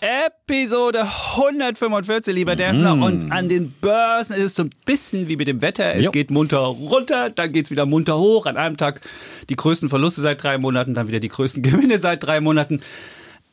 Episode 145, lieber Defner. Mhm. Und an den Börsen ist es so ein bisschen wie mit dem Wetter. Es Jo. geht munter runter, dann geht es wieder munter hoch. An einem Tag die größten Verluste seit drei Monaten, dann wieder die größten Gewinne seit drei Monaten.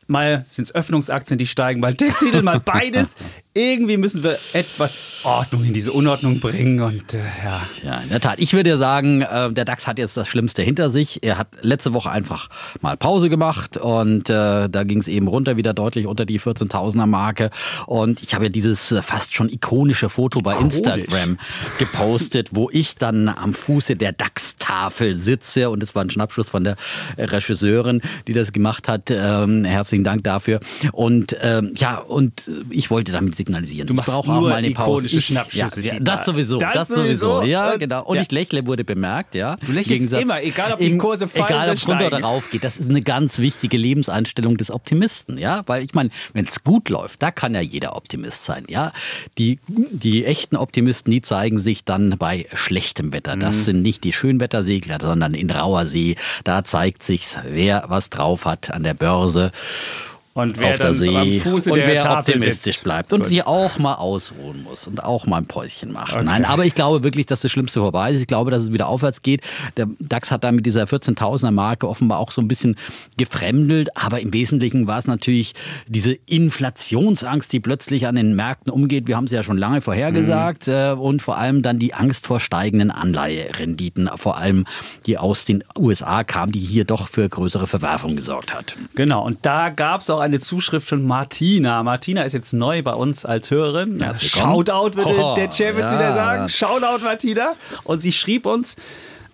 Mal sind es Öffnungsaktien, die steigen, mal Tech-Titel, mal beides. Irgendwie müssen wir etwas Ordnung in diese Unordnung bringen. Und äh, ja, Ja, in der Tat. Ich würde ja sagen, äh, der DAX hat jetzt das Schlimmste hinter sich. Er hat letzte Woche einfach mal Pause gemacht und äh, da ging es eben runter wieder deutlich unter die 14.000er Marke. Und ich habe ja dieses äh, fast schon ikonische Foto bei Ikonisch. Instagram gepostet, wo ich dann am Fuße der DAX-Tafel sitze und es war ein Schnappschuss von der Regisseurin, die das gemacht hat. Ähm, herzlichen Dank dafür. Und ähm, ja, und äh, ich wollte damit signalisieren. Du machst ich brauche nur auch mal eine Pause. Ich, Schnappschüsse, Ja, das sowieso, das, Das sowieso. sowieso. Ja, Und- genau. Und ja. ich lächle, wurde bemerkt, ja. Du lächelst immer, egal ob die Kurse fallen Egal ob es runter oder rauf geht. Das ist eine ganz wichtige Lebenseinstellung des Optimisten, ja. Weil ich meine, wenn es gut läuft, da kann ja jeder Optimist sein, ja. Die, die echten Optimisten, die zeigen sich dann bei schlechtem Wetter. Das Mhm. sind nicht die Schönwettersegler, sondern in rauer See. Da zeigt sich, wer was drauf hat an der Börse und wer auf der See am Fuße und wer Tafel optimistisch sitzt. bleibt und Gut. sich auch mal ausruhen muss und auch mal ein Päuschen macht. Okay. Nein, aber ich glaube wirklich, dass das Schlimmste vorbei ist. Ich glaube, dass es wieder aufwärts geht. Der DAX hat da mit dieser 14.000er Marke offenbar auch so ein bisschen gefremdelt, aber im Wesentlichen war es natürlich diese Inflationsangst, die plötzlich an den Märkten umgeht. Wir haben es ja schon lange vorhergesagt äh, und vor allem dann die Angst vor steigenden Anleiherenditen, vor allem die aus den USA kamen, die hier doch für größere Verwerfung gesorgt hat. Genau, und da gab es auch eine Zuschrift von Martina. Martina ist jetzt neu bei uns als Hörerin. Willkommen. Shoutout würde Oh, der Chef jetzt ja. wieder sagen. Shoutout Martina. Und sie schrieb uns,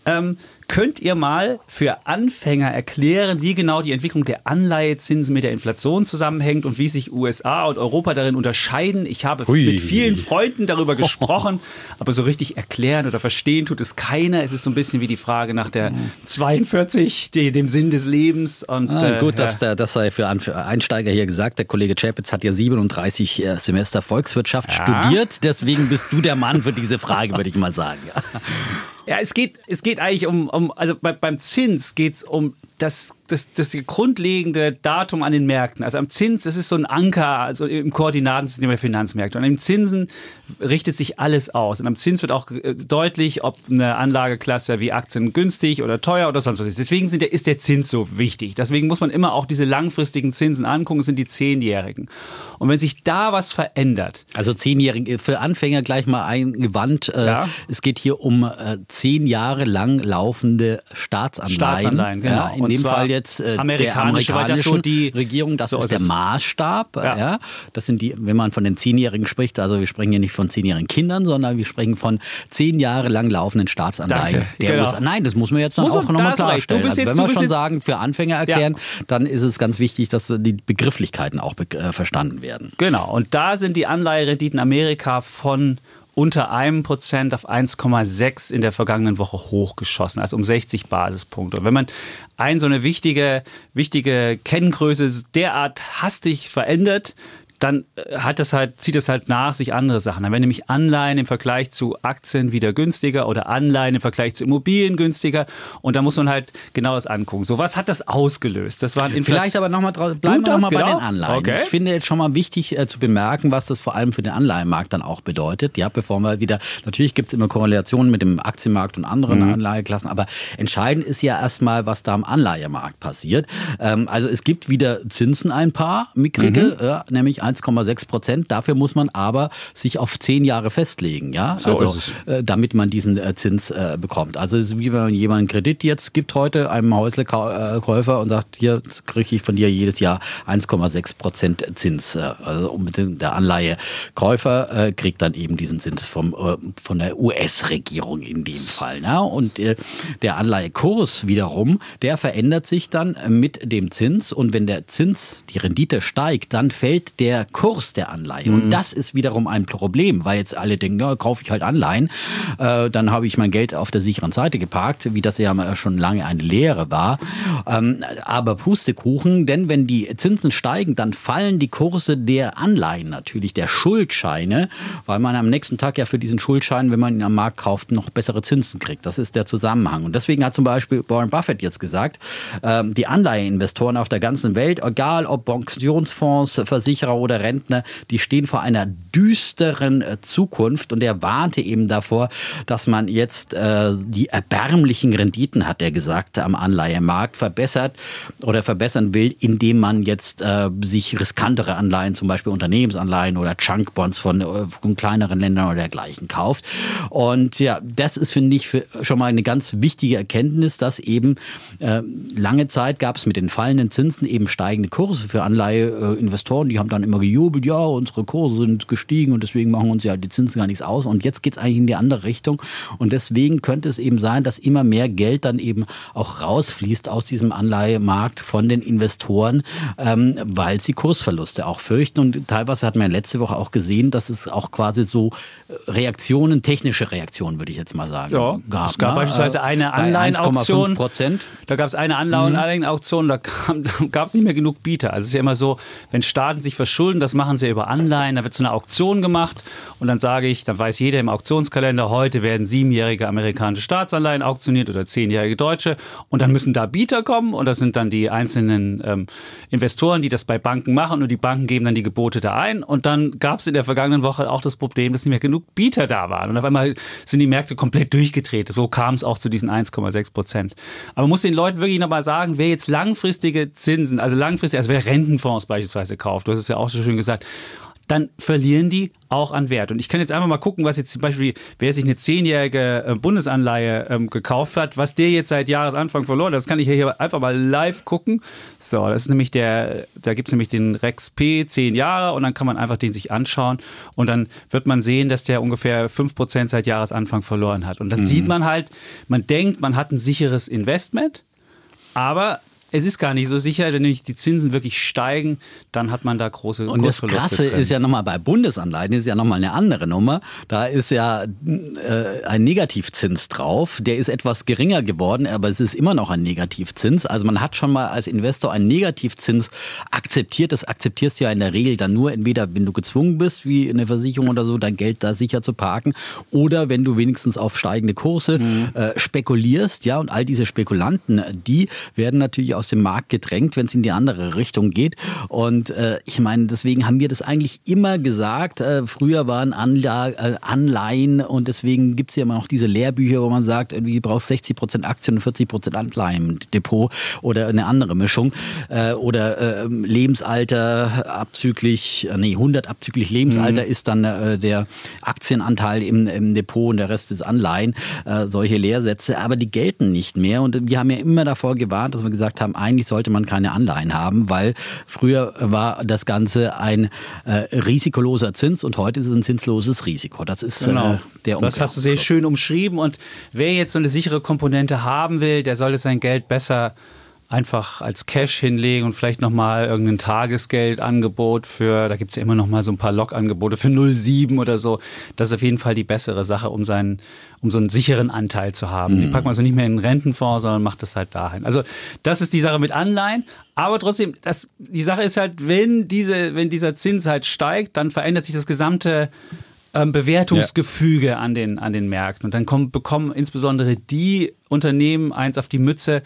ähm, könnt ihr mal für Anfänger erklären, wie genau die Entwicklung der Anleihezinsen mit der Inflation zusammenhängt und wie sich USA und Europa darin unterscheiden? Ich habe Hui. mit vielen Freunden darüber gesprochen, aber so richtig erklären oder verstehen tut es keiner. Es ist so ein bisschen wie die Frage nach der 42, die, dem Sinn des Lebens. Und, Ah, äh, gut, ja. dass der, das sei für Anf- Einsteiger hier gesagt. Der Kollege Chapitz hat ja 37 äh, Semester Volkswirtschaft Ja. studiert. Deswegen bist du der Mann für diese Frage, würde ich mal sagen. Ja, es geht, es geht eigentlich um, um also bei, beim Zins geht es um das, das, das grundlegende Datum an den Märkten. Also am Zins, das ist so ein Anker, also im Koordinatensystem der Finanzmärkte. Und im Zinsen richtet sich alles aus. Und am Zins wird auch äh, deutlich, ob eine Anlageklasse wie Aktien günstig oder teuer oder sonst was ist. Deswegen sind der, ist der Zins so wichtig. Deswegen muss man immer auch diese langfristigen Zinsen angucken, das sind die Zehnjährigen. Und wenn sich da was verändert, Also zehnjährige, für Anfänger gleich mal eingewandt. Äh, Ja. Es geht hier um äh, zehn Jahre lang laufende Staatsanleihen. Staatsanleihen, genau. Ja, in Und dem Fall jetzt äh, der amerikanische, weil das so amerikanischen die- Regierung. Das so ist der. Maßstab. Ja. Ja. Das sind die, wenn man von den Zehnjährigen spricht, also wir sprechen hier nicht von zehnjährigen Kindern, sondern wir sprechen von zehn Jahre lang laufenden Staatsanleihen. Genau. USA. Nein, das muss man jetzt dann Muss auch nochmal klarstellen. Also jetzt- wenn wir schon sagen, für Anfänger erklären, dann ist es ganz wichtig, dass die Begrifflichkeiten auch be äh, verstanden werden. Genau, und da sind die Anleiherenditen Amerika von unter einem Prozent auf 1,6 in der vergangenen Woche hochgeschossen, also um 60 Basispunkte. Und wenn man ein so eine wichtige, wichtige Kenngröße derart hastig verändert, dann äh, hat das halt, zieht das halt nach sich andere Sachen. Dann werden nämlich Anleihen im Vergleich zu Aktien wieder günstiger oder Anleihen im Vergleich zu Immobilien günstiger. Und da muss man halt genau das angucken. So, was hat das ausgelöst? Das waren Inflation- Vielleicht aber nochmal bleiben wir das, noch mal bei genau. den Anleihen. Okay. Ich finde jetzt schon mal wichtig äh, zu bemerken, was das vor allem für den Anleihenmarkt dann auch bedeutet. Ja, bevor wir wieder, natürlich gibt es immer Korrelationen mit dem Aktienmarkt und anderen Mhm. Anleiheklassen, aber entscheidend ist ja erstmal, was da am Anleihemarkt passiert. Ähm, also es gibt wieder Zinsen ein paar, mickrige, Mhm. ja, nämlich 1,6 Prozent. Dafür muss man aber sich auf zehn Jahre festlegen, ja, So also äh, damit man diesen äh, Zins äh, bekommt. Also es ist wie wenn man jemanden einen Kredit jetzt gibt heute einem Häuslekäufer und sagt, hier kriege ich von dir jedes Jahr 1,6 Prozent Zins. Äh, Also der Anleihekäufer äh, kriegt dann eben diesen Zins vom, äh, von der US-Regierung in dem Fall. Ne? Und äh, der Anleihekurs wiederum, der verändert sich dann mit dem Zins und wenn der Zins, die Rendite steigt, dann fällt der der Kurs der Anleihe. Mhm. Und das ist wiederum ein Problem, weil jetzt alle denken, ja, kaufe ich halt Anleihen, äh, dann habe ich mein Geld auf der sicheren Seite geparkt, wie das ja schon lange eine Lehre war. Ähm, aber Pustekuchen, denn wenn die Zinsen steigen, dann fallen die Kurse der Anleihen natürlich, der Schuldscheine, weil man am nächsten Tag ja für diesen Schuldschein, wenn man ihn am Markt kauft, noch bessere Zinsen kriegt. Das ist der Zusammenhang. Und deswegen hat zum Beispiel Warren Buffett jetzt gesagt, ähm, die Anleiheinvestoren auf der ganzen Welt, egal ob Pensionsfonds, Versicherer oder Rentner, die stehen vor einer düsteren äh, Zukunft und er warnte eben davor, dass man jetzt äh, die erbärmlichen Renditen, hat er gesagt, am Anleihemarkt verbessert oder verbessern will, indem man jetzt äh, sich riskantere Anleihen, zum Beispiel Unternehmensanleihen oder Chunkbonds von, äh, von kleineren Ländern oder dergleichen kauft. Und ja, das ist, finde ich, schon mal eine ganz wichtige Erkenntnis, dass eben äh, lange Zeit gab es mit den fallenden Zinsen eben steigende Kurse für Anleiheinvestoren. Die haben dann immer gejubelt, ja, unsere Kurse sind gestiegen und deswegen machen uns ja die Zinsen gar nichts aus. Und jetzt geht es eigentlich in die andere Richtung. Und deswegen könnte es eben sein, dass immer mehr Geld dann eben auch rausfließt aus diesem Anleihemarkt von den Investoren, ähm, weil sie Kursverluste auch fürchten. Und teilweise hat man letzte Woche auch gesehen, dass es auch quasi so Reaktionen, technische Reaktionen, würde ich jetzt mal sagen, ja, gab. Es gab ne? beispielsweise eine Anleihenauktion. Da gab es eine Anleihenauktion, da gab es nicht mehr genug Bieter. Also es ist ja immer so, wenn Staaten sich verschulden, das machen sie über Anleihen, da wird so eine Auktion gemacht und dann sage ich, dann weiß jeder im Auktionskalender, heute werden siebenjährige amerikanische Staatsanleihen auktioniert oder zehnjährige deutsche und dann müssen da Bieter kommen und das sind dann die einzelnen ähm, Investoren, die das bei Banken machen und die Banken geben dann die Gebote da ein und dann gab es in der vergangenen Woche auch das Problem, dass nicht mehr genug Bieter da waren und auf einmal sind die Märkte komplett durchgedreht. So kam es auch zu diesen 1,6 Prozent. Aber man muss den Leuten wirklich nochmal sagen, wer jetzt langfristige Zinsen, also langfristig, also wer Rentenfonds beispielsweise kauft, du hast es ja auch so schön gesagt, dann verlieren die auch an Wert. Und ich kann jetzt einfach mal gucken, was jetzt zum Beispiel, wer sich eine zehnjährige äh, Bundesanleihe ähm, gekauft hat, was der jetzt seit Jahresanfang verloren hat. Das kann ich hier einfach mal live gucken. So, das ist nämlich der, da gibt es nämlich den Rex P, zehn Jahre, und dann kann man einfach den sich anschauen. Und dann wird man sehen, dass der ungefähr 5% seit Jahresanfang verloren hat. Und dann mhm. sieht man halt, man denkt, man hat ein sicheres Investment. Aber es ist gar nicht so sicher, wenn nämlich die Zinsen wirklich steigen, dann hat man da große Und das Krasse drin. ist ja nochmal bei Bundesanleihen, ist ja nochmal eine andere Nummer. Da ist ja äh, ein Negativzins drauf. Der ist etwas geringer geworden, aber es ist immer noch ein Negativzins. Also man hat schon mal als Investor einen Negativzins akzeptiert. Das akzeptierst du ja in der Regel dann nur entweder, wenn du gezwungen bist, wie in der Versicherung oder so, dein Geld da sicher zu parken, oder wenn du wenigstens auf steigende Kurse mhm. äh, spekulierst. Ja, und all diese Spekulanten, die werden natürlich auch aus dem Markt gedrängt, wenn es in die andere Richtung geht. Und äh, ich meine, deswegen haben wir das eigentlich immer gesagt. Äh, früher waren Anla äh, Anleihen und deswegen gibt es ja immer noch diese Lehrbücher, wo man sagt, irgendwie brauchst 60 Prozent Aktien und 40 Prozent Anleihen im Depot oder eine andere Mischung. Äh, oder ähm, Lebensalter abzüglich, äh, nee, 100 abzüglich Lebensalter mhm. ist dann äh, der Aktienanteil im, im Depot und der Rest ist Anleihen. solche Lehrsätze, aber die gelten nicht mehr. Und wir haben ja immer davor gewarnt, dass wir gesagt haben, haben, eigentlich sollte man keine Anleihen haben, weil früher war das Ganze ein äh, risikoloser Zins und heute ist es ein zinsloses Risiko. Das ist genau. äh, der Das hast du sehr schön umschrieben und wer jetzt so eine sichere Komponente haben will, der sollte sein Geld besser einfach als Cash hinlegen und vielleicht nochmal irgendein Tagesgeldangebot für, da gibt es ja immer nochmal so ein paar Log-Angebote für 0,7 oder so. Das ist auf jeden Fall die bessere Sache, um seinen, um so einen sicheren Anteil zu haben. Mhm. Die packt man so nicht mehr in einen Rentenfonds, sondern macht das halt dahin. Also das ist die Sache mit Anleihen. Aber trotzdem, das, die Sache ist halt, wenn diese, wenn dieser Zins halt steigt, dann verändert sich das gesamte ähm, Bewertungsgefüge ja. an, den, an den Märkten. Und dann kommen, bekommen insbesondere die Unternehmen eins auf die Mütze,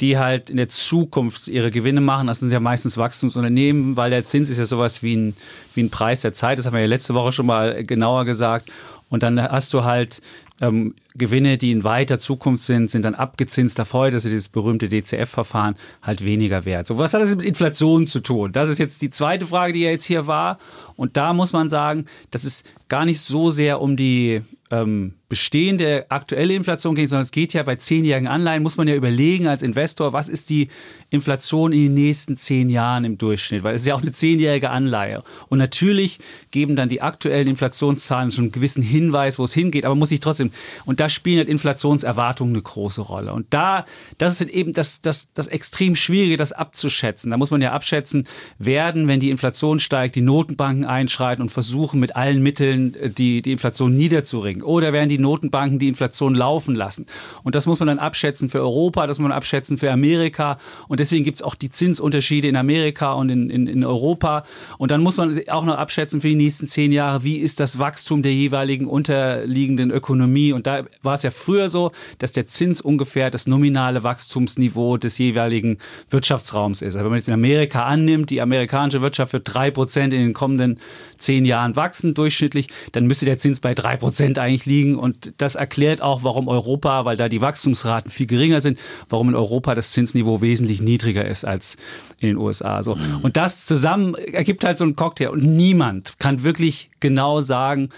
die halt in der Zukunft ihre Gewinne machen. Das sind ja meistens Wachstumsunternehmen, weil der Zins ist ja sowas wie ein, wie ein Preis der Zeit. Das haben wir ja letzte Woche schon mal genauer gesagt. Und dann hast du halt ähm, Gewinne, die in weiter Zukunft sind, sind dann abgezinst davor, dass sie dieses berühmte DCF-Verfahren halt weniger wert. So, was hat das mit Inflation zu tun? Das ist jetzt die zweite Frage, die ja jetzt hier war. Und da muss man sagen, dass es gar nicht so sehr um die ähm, bestehende aktuelle Inflation geht, sondern es geht ja bei zehnjährigen Anleihen, muss man ja überlegen als Investor, was ist die Inflation in den nächsten zehn Jahren im Durchschnitt, weil es ist ja auch eine zehnjährige Anleihe. Und natürlich geben dann die aktuellen Inflationszahlen schon einen gewissen Hinweis, wo es hingeht, aber muss ich trotzdem, und da spielen halt Inflationserwartungen eine große Rolle. Und da, das ist halt eben das, das, das extrem Schwierige, das abzuschätzen. Da muss man ja abschätzen, werden, wenn die Inflation steigt, die Notenbanken einschreiten und versuchen mit allen Mitteln äh, die, die Inflation niederzuringen. Oder werden die Notenbanken die Inflation laufen lassen. Und das muss man dann abschätzen für Europa, das muss man abschätzen für Amerika. Und deswegen gibt es auch die Zinsunterschiede in Amerika und in, in, in Europa. Und dann muss man auch noch abschätzen für die nächsten zehn Jahre, wie ist das Wachstum der jeweiligen unterliegenden Ökonomie. Und da war es ja früher so, dass der Zins ungefähr das nominale Wachstumsniveau des jeweiligen Wirtschaftsraums ist. Aber wenn man jetzt in Amerika annimmt, die amerikanische Wirtschaft wird drei Prozent in den kommenden zehn Jahren wachsen durchschnittlich, dann müsste der Zins bei drei Prozent eigentlich liegen. Und das erklärt auch, warum Europa, weil da die Wachstumsraten viel geringer sind, warum in Europa das Zinsniveau wesentlich niedriger ist als in den USA. So. Mhm. Und das zusammen ergibt halt so einen Cocktail. Und niemand kann wirklich genau sagen,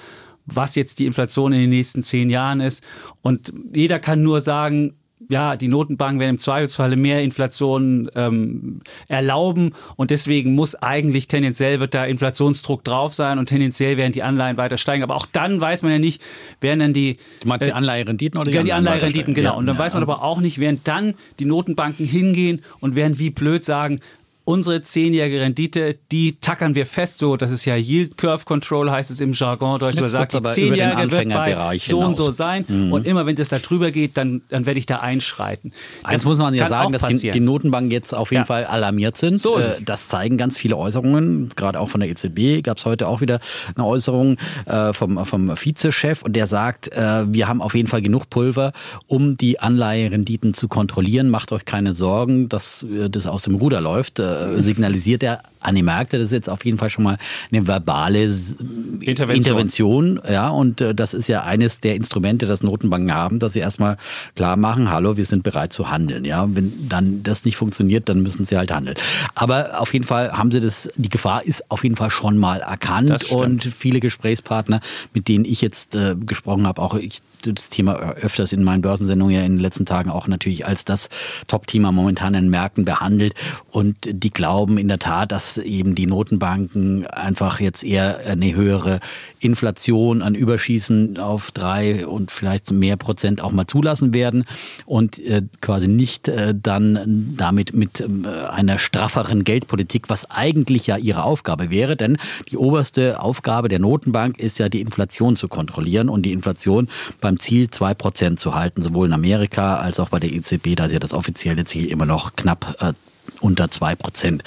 was jetzt die Inflation in den nächsten zehn Jahren ist. Und jeder kann nur sagen, ja, die Notenbanken werden im Zweifelsfalle mehr Inflation ähm, erlauben und deswegen muss eigentlich tendenziell wird da Inflationsdruck drauf sein und tendenziell werden die Anleihen weiter steigen. Aber auch dann weiß man ja nicht, werden dann die Du meinst die äh, Anleiherenditen oder die, die Anleiherenditen, genau. Ja, und dann ja. weiß man aber auch nicht, werden dann die Notenbanken hingehen und werden wie blöd sagen, unsere zehnjährige Rendite, die tackern wir fest, so, das ist ja Yield Curve Control, heißt es im Jargon Deutsch, man sagt, die zehnjährige wird bei so und so sein mhm. und immer wenn das da drüber geht, dann, dann werde ich da einschreiten. Das Eins muss man ja sagen, dass die, die, Notenbanken jetzt auf jeden ja. Fall alarmiert sind. So äh, das zeigen ganz viele Äußerungen, gerade auch von der EZB gab es heute auch wieder eine Äußerung äh, vom, vom Vizechef und der sagt, äh, wir haben auf jeden Fall genug Pulver, um die Anleiherenditen zu kontrollieren. Macht euch keine Sorgen, dass das aus dem Ruder läuft äh, signalisiert er an die Märkte. Das ist jetzt auf jeden Fall schon mal eine verbale Intervention. Intervention ja, und äh, das ist ja eines der Instrumente, das Notenbanken haben, dass sie erstmal klar machen, hallo, wir sind bereit zu handeln. Ja, wenn dann das nicht funktioniert, dann müssen sie halt handeln. Aber auf jeden Fall haben sie das, die Gefahr ist auf jeden Fall schon mal erkannt und viele Gesprächspartner, mit denen ich jetzt äh, gesprochen habe, auch ich das Thema öfters in meinen Börsensendungen ja in den letzten Tagen auch natürlich als das Top-Thema momentan in den Märkten behandelt. Und die glauben in der Tat, dass eben die Notenbanken einfach jetzt eher eine höhere Inflation an Überschießen auf drei und vielleicht mehr Prozent auch mal zulassen werden und äh, quasi nicht äh, dann damit mit äh, einer strafferen Geldpolitik, was eigentlich ja ihre Aufgabe wäre. Denn die oberste Aufgabe der Notenbank ist ja die Inflation zu kontrollieren und die Inflation beim Ziel zwei Prozent zu halten, sowohl in Amerika als auch bei der EZB. Da ist ja das offizielle Ziel immer noch knapp unter zwei Prozent.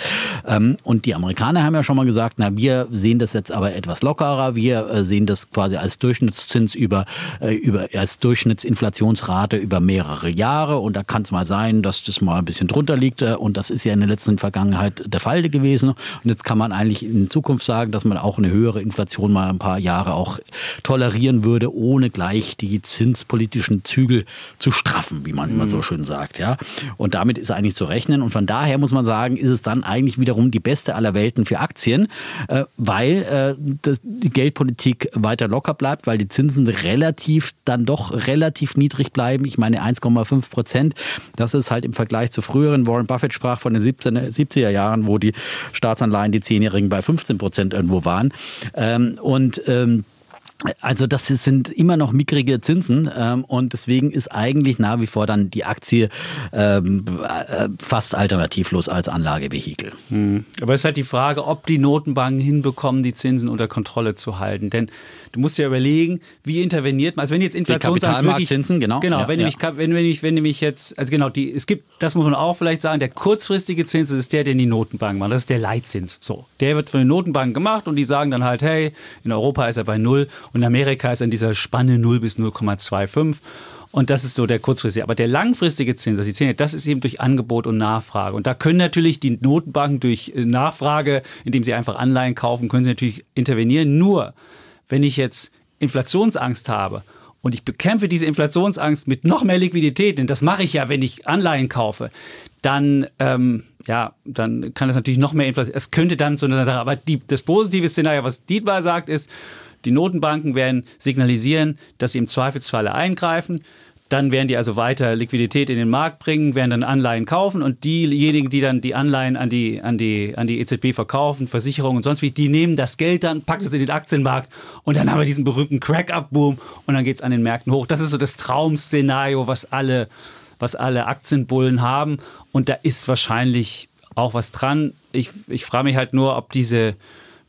Ähm, und die Amerikaner haben ja schon mal gesagt, na, wir sehen das jetzt aber etwas lockerer. Wir äh, sehen das quasi als Durchschnittszins über, äh, über, als Durchschnittsinflationsrate über mehrere Jahre. Und da kann es mal sein, dass das mal ein bisschen drunter liegt. Äh, und das ist ja in der letzten Vergangenheit der Fall gewesen. Und jetzt kann man eigentlich in Zukunft sagen, dass man auch eine höhere Inflation mal ein paar Jahre auch tolerieren würde, ohne gleich die zinspolitischen Zügel zu straffen, wie man mhm. immer so schön sagt. Ja. Und damit ist eigentlich zu rechnen. Und von daher muss man sagen, ist es dann eigentlich wiederum die beste aller Welten für Aktien, äh, weil äh, die Geldpolitik weiter locker bleibt, weil die Zinsen relativ dann doch relativ niedrig bleiben. Ich meine 1,5 Prozent. Das ist halt im Vergleich zu früheren. Warren Buffett sprach von den 17, 70er Jahren, wo die Staatsanleihen, die Zehnjährigen bei 15 Prozent irgendwo waren. Ähm, und ähm, also das sind immer noch mickrige Zinsen ähm, und deswegen ist eigentlich nach wie vor dann die Aktie ähm, äh, fast alternativlos als Anlagevehikel. Hm. Aber es ist halt die Frage, ob die Notenbanken hinbekommen, die Zinsen unter Kontrolle zu halten. Denn du musst ja überlegen, wie interveniert man. Also wenn jetzt Inflationsangst wirklich... Zinsen, genau. Genau, ja, wenn, ja. Nämlich, wenn, wenn, ich, wenn nämlich jetzt, also genau, die, es gibt, das muss man auch vielleicht sagen, der kurzfristige Zins ist der, den die Notenbanken machen. Das ist der Leitzins. So, der wird von den Notenbanken gemacht und die sagen dann halt, hey, in Europa ist er bei null und Amerika ist in dieser Spanne 0 bis 0,25. Und das ist so der kurzfristige. Aber der langfristige Zins, also die Zehn, das ist eben durch Angebot und Nachfrage. Und da können natürlich die Notenbanken durch äh, Nachfrage, indem sie einfach Anleihen kaufen, können sie natürlich intervenieren. Nur, wenn ich jetzt Inflationsangst habe und ich bekämpfe diese Inflationsangst mit noch mehr Liquidität, denn das mache ich ja, wenn ich Anleihen kaufe, dann, ähm, ja, dann kann es natürlich noch mehr Inflation. Es könnte dann so eine Sache, aber die, das positive Szenario, was Dietmar sagt, ist, Die Notenbanken werden signalisieren, dass sie im Zweifelsfalle eingreifen. Dann werden die also weiter Liquidität in den Markt bringen, werden dann Anleihen kaufen und diejenigen, die dann die Anleihen an die, an die, an die EZB verkaufen, Versicherungen und sonst wie, die nehmen das Geld dann, packen es in den Aktienmarkt und dann haben wir diesen berühmten Crack-Up-Boom und dann geht es an den Märkten hoch. Das ist so das Traum-Szenario, was alle, was alle Aktienbullen haben und da ist wahrscheinlich auch was dran. Ich, ich frage mich halt nur, ob diese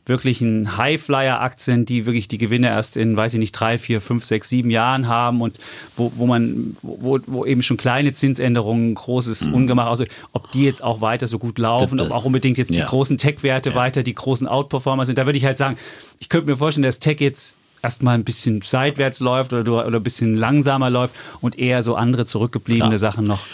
wirklichen Highflyer-Aktien, die wirklich die Gewinne erst in, weiß ich nicht, drei, vier, fünf, sechs, sieben Jahren haben und wo, wo man, wo, wo eben schon kleine Zinsänderungen, großes mhm. Ungemach, also ob die jetzt auch weiter so gut laufen, das, das, ob auch unbedingt jetzt ja. die großen Tech-Werte ja. weiter die großen Outperformer sind. Da würde ich halt sagen, ich könnte mir vorstellen, dass Tech jetzt erstmal ein bisschen seitwärts läuft oder, oder ein bisschen langsamer läuft und eher so andere zurückgebliebene Klar. Sachen noch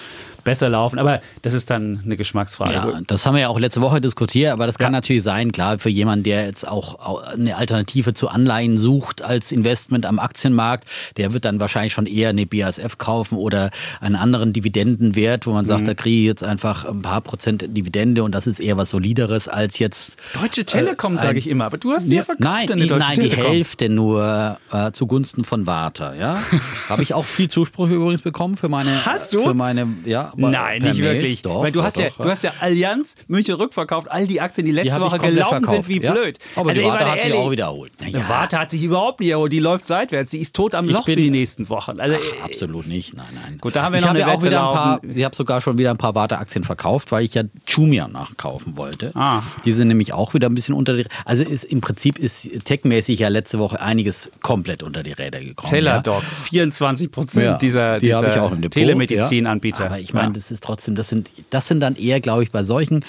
besser laufen. Aber das ist dann eine Geschmacksfrage. Ja, das haben wir ja auch letzte Woche diskutiert, aber das kann ja. natürlich sein, klar, für jemanden, der jetzt auch eine Alternative zu Anleihen sucht als Investment am Aktienmarkt, der wird dann wahrscheinlich schon eher eine BASF kaufen oder einen anderen Dividendenwert, wo man sagt, mhm. da kriege ich jetzt einfach ein paar Prozent Dividende und das ist eher was Solideres als jetzt. Deutsche Telekom, äh, sage ich immer, aber du hast ja, verkauft. Nein, Deutsche nein die Hälfte nur äh, zugunsten von Warta. Ja? Habe ich auch viel Zuspruch übrigens bekommen für meine. Hast du? Für meine, ja, Nein, nicht Mails, wirklich. Doch, Weil du, doch, hast ja, doch, du hast ja Allianz München rückverkauft, all die Aktien, die letzte die Woche gelaufen verkauft, sind wie ja? blöd. Aber also, die Warte hat sich auch wieder erholt. Naja. Warte hat sich überhaupt nicht erholt. Die läuft seitwärts. Die ist tot am Loch für die nächsten Wochen. Also, Ach, absolut nicht. Nein, nein. Gut, da haben wir ich noch eine auch wieder ein paar, Ich habe sogar schon wieder ein paar Warte-Aktien verkauft, weil ich ja Jumia nachkaufen wollte. Ah. Die sind nämlich auch wieder ein bisschen unter die Also ist, im Prinzip ist techmäßig ja letzte Woche einiges komplett unter die Räder gekommen. Teladoc, ja. 24 Prozent ja, dieser, die dieser Telemedizinanbieter. Aber ich meine, das ist trotzdem, das sind, das sind dann eher, glaube ich, bei solchen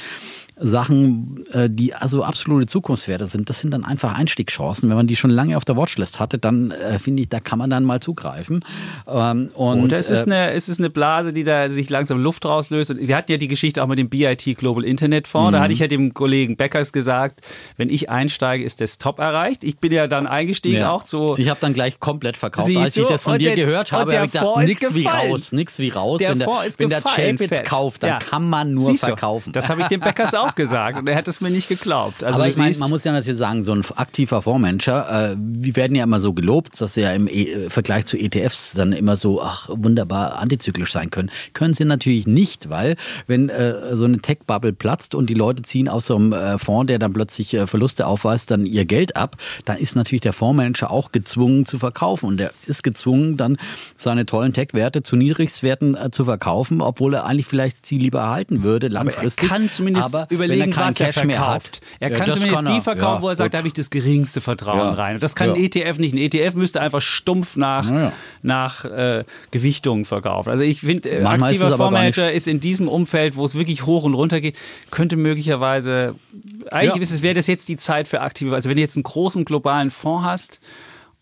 Sachen, äh, die also absolute Zukunftswerte sind, das sind dann einfach Einstiegschancen. Wenn man die schon lange auf der Watchlist hatte, dann äh, finde ich, da kann man dann mal zugreifen. Ähm, und, Oder es ist, äh, eine, es ist eine Blase, die da sich langsam Luft rauslöst. Und wir hatten ja die Geschichte auch mit dem BIT Global Internet Fonds. Da mhm. hatte ich ja dem Kollegen Beckers gesagt, wenn ich einsteige, ist das Top erreicht. Ich bin ja dann eingestiegen ja. auch so. Ich habe dann gleich komplett verkauft. Als ich das von dir der, gehört habe, habe ich gedacht, nichts wie raus, nichts wie raus. Der wenn der, wenn der Chapitz kauft, dann ja. kann man nur Siehst verkaufen. Du, das habe ich dem Beckers auch gesagt und er hat es mir nicht geglaubt. Also Aber ich meine, man muss ja natürlich sagen, so ein aktiver Fondsmanager, äh, wir werden ja immer so gelobt, dass sie ja im e Vergleich zu ETFs dann immer so, ach, wunderbar antizyklisch sein können. Können sie natürlich nicht, weil wenn äh, so eine Tech-Bubble platzt und die Leute ziehen aus so einem äh, Fonds, der dann plötzlich äh, Verluste aufweist, dann ihr Geld ab, dann ist natürlich der Fondsmanager auch gezwungen zu verkaufen und der ist gezwungen, dann seine tollen Tech-Werte zu Niedrigstwerten äh, zu verkaufen, obwohl er eigentlich vielleicht sie lieber erhalten würde langfristig. Aber er kann zumindest aber überlegen, was er verkauft. Er kann ja, zumindest kann er. die verkaufen, ja, wo er sagt, da habe ich das geringste Vertrauen ja. rein. Und das kann ein ETF nicht. Ein ETF müsste einfach stumpf nach, nach äh, Gewichtung verkaufen. Also ich finde, äh, aktiver Fondsmanager ist in diesem Umfeld, wo es wirklich hoch und runter geht, könnte möglicherweise, eigentlich wäre das jetzt die Zeit für aktive, also wenn du jetzt einen großen globalen Fonds hast,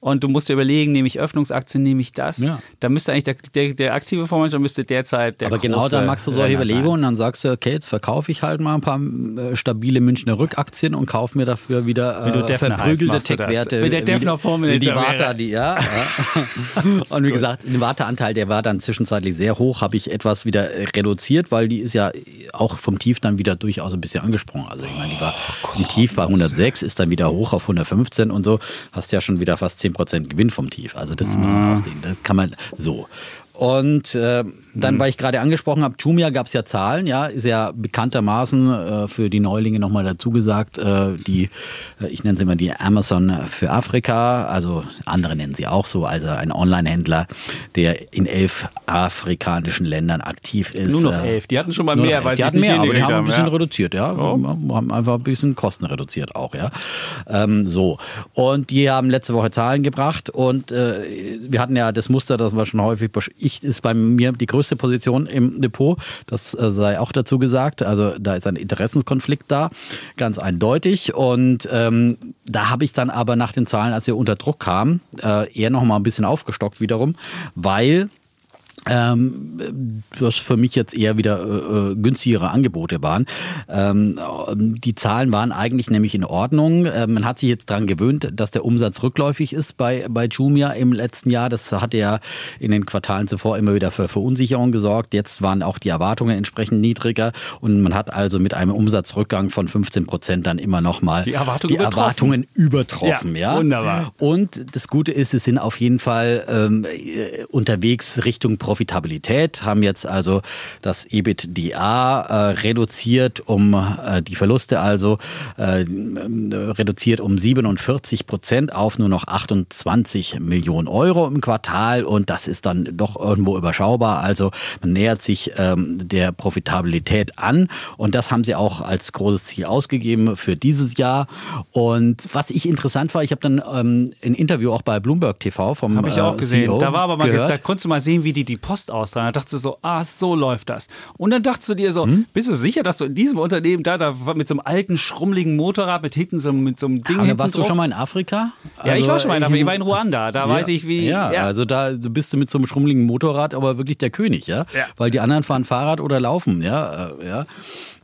und du musst dir überlegen, nehme ich Öffnungsaktien, nehme ich das. Ja. Da müsste eigentlich der, der, der aktive Fondsmanager müsste derzeit der Aber genau da machst du solche Überlegungen und dann sagst du, okay, jetzt verkaufe ich halt mal ein paar äh, stabile Münchner Rückaktien und kaufe mir dafür wieder äh, verprügelte Tech-Werte. Mit der Defner Fondsmanager. Die Warta, die, ja. ja. und wie gesagt, den Warta-Anteil, der war dann zwischenzeitlich sehr hoch, habe ich etwas wieder reduziert, weil die ist ja auch vom Tief dann wieder durchaus ein bisschen angesprungen. Also ich meine, die war oh, im Tief bei 106, ist dann wieder hoch auf 115 und so. Hast ja schon wieder fast 10 10% Gewinn vom Tief. Also das muss man auch sehen. Das kann man so. Und äh, dann, mhm. weil ich gerade angesprochen habe, Jumia gab es ja Zahlen, ja, ist ja bekanntermaßen äh, für die Neulinge nochmal dazu gesagt, äh, die, äh, ich nenne sie immer die Amazon für Afrika, also andere nennen sie auch so, also ein Online-Händler, der in elf afrikanischen Ländern aktiv ist. Nur noch äh, elf, die hatten schon mal mehr, weil die hatten mehr, aber die haben ein bisschen ja. reduziert, ja, oh. haben einfach ein bisschen Kosten reduziert auch, ja. Ähm, so, und die haben letzte Woche Zahlen gebracht und äh, wir hatten ja das Muster, das wir schon häufig, ich ist bei mir die größte Position im Depot. Das äh, sei auch dazu gesagt. Also da ist ein Interessenskonflikt da, ganz eindeutig. Und ähm, da habe ich dann aber nach den Zahlen, als wir unter Druck kamen, äh, eher noch mal ein bisschen aufgestockt wiederum, weil ähm, was für mich jetzt eher wieder äh, äh, günstigere Angebote waren. Ähm, die Zahlen waren eigentlich nämlich in Ordnung. Äh, man hat sich jetzt daran gewöhnt, dass der Umsatz rückläufig ist bei, bei Jumia im letzten Jahr. Das hatte ja in den Quartalen zuvor immer wieder für Verunsicherung gesorgt. Jetzt waren auch die Erwartungen entsprechend niedriger und man hat also mit einem Umsatzrückgang von 15 Prozent dann immer noch mal die, Erwartung die übertroffen. Erwartungen übertroffen. Ja, ja, wunderbar. Und das Gute ist, sie sind auf jeden Fall ähm, äh, unterwegs Richtung Profit Profitabilität, haben jetzt also das EBITDA äh, reduziert um äh, die Verluste also äh, reduziert um 47 Prozent auf nur noch 28 Millionen Euro im Quartal und das ist dann doch irgendwo überschaubar. Also man nähert sich ähm, der Profitabilität an und das haben sie auch als großes Ziel ausgegeben für dieses Jahr. Und was ich interessant war, ich habe dann ähm, ein Interview auch bei Bloomberg TV vom Habe ich auch äh, gesehen. CEO da war aber mal, gehört. da konntest du mal sehen, wie die die Post austragen. Da dachtest du so, ah, so läuft das. Und dann dachtest du dir so, Hm? bist du sicher, dass du in diesem Unternehmen da, da mit so einem alten, schrummeligen Motorrad, mit hinten so, mit so einem Ding Aber hinten warst du drauf? schon mal in Afrika? Ja, ich Also, war schon mal in Afrika. Ich war in Ruanda. Da Ja. weiß ich, wie. Ja, also da bist du mit so einem schrummeligen Motorrad aber wirklich der König, ja? Ja. Weil die anderen fahren Fahrrad oder laufen, ja? äh, ja.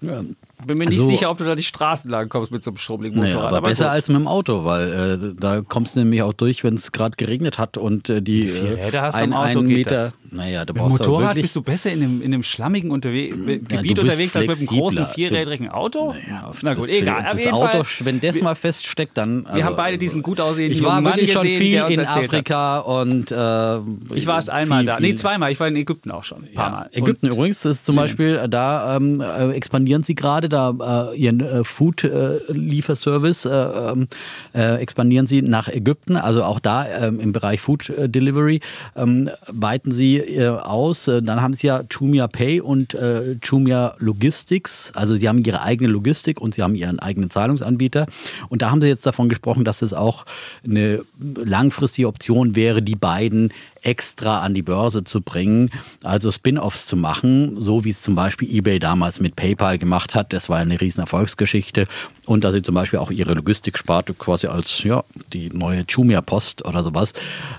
ja. bin mir nicht Also- sicher, ob du da die Straßen lang kommst mit so einem schrummeligen Naja, Motorrad. aber, besser gut. als mit dem Auto, weil äh, da kommst du nämlich auch durch, wenn es gerade geregnet hat und äh, die viele äh, du ein, einen Meter. das? Naja, du Mit brauchst Motorrad wirklich, bist du besser in einem, in einem schlammigen Unterwe Gebiet bist unterwegs als mit einem großen vierrädrigen Auto? Ja, auf- Na gut, egal. Das Auto, wenn das mal feststeckt, dann. wir also- haben beide diesen gut aussehenden Ich war wirklich schon gesehen, viel in erzählt hat. Afrika und. Äh, Ich war erst einmal viel, da. Nee, zweimal. Ich war in Ägypten auch schon. Ein paar Ja, Mal. Ägypten Und übrigens ist zum Beispiel, äh, da ähm, äh, expandieren sie gerade, da äh, ihren äh, Food-Lieferservice äh, ähm, äh, expandieren sie nach Ägypten. Also auch da ähm, im Bereich Food Delivery weiten sie äh, aus. Äh, dann haben sie ja Jumia Pay und äh, Jumia Logistics. Also sie haben ihre eigene Logistik und sie haben ihren eigenen Zahlungsanbieter. Und da haben sie jetzt davon gesprochen, dass es auch eine langfristige Option wäre, die beiden extra an die Börse zu bringen, also Spin-offs zu machen, so wie es zum Beispiel eBay damals mit PayPal gemacht hat. Das war eine riesen Erfolgsgeschichte. Und dass sie zum Beispiel auch ihre Logistiksparte quasi als ja, die neue Jumia-Post oder sowas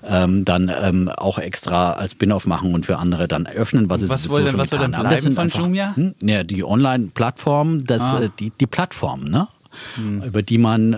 ähm, dann ähm, auch extra als Spin-off machen und für andere dann öffnen, was, sie Was soll denn- was soll denn. Das bleiben sind von Jumia? Hm, ja, die Online-Plattform, Ah. äh, die, die Plattform, ne? Hm. über die man äh,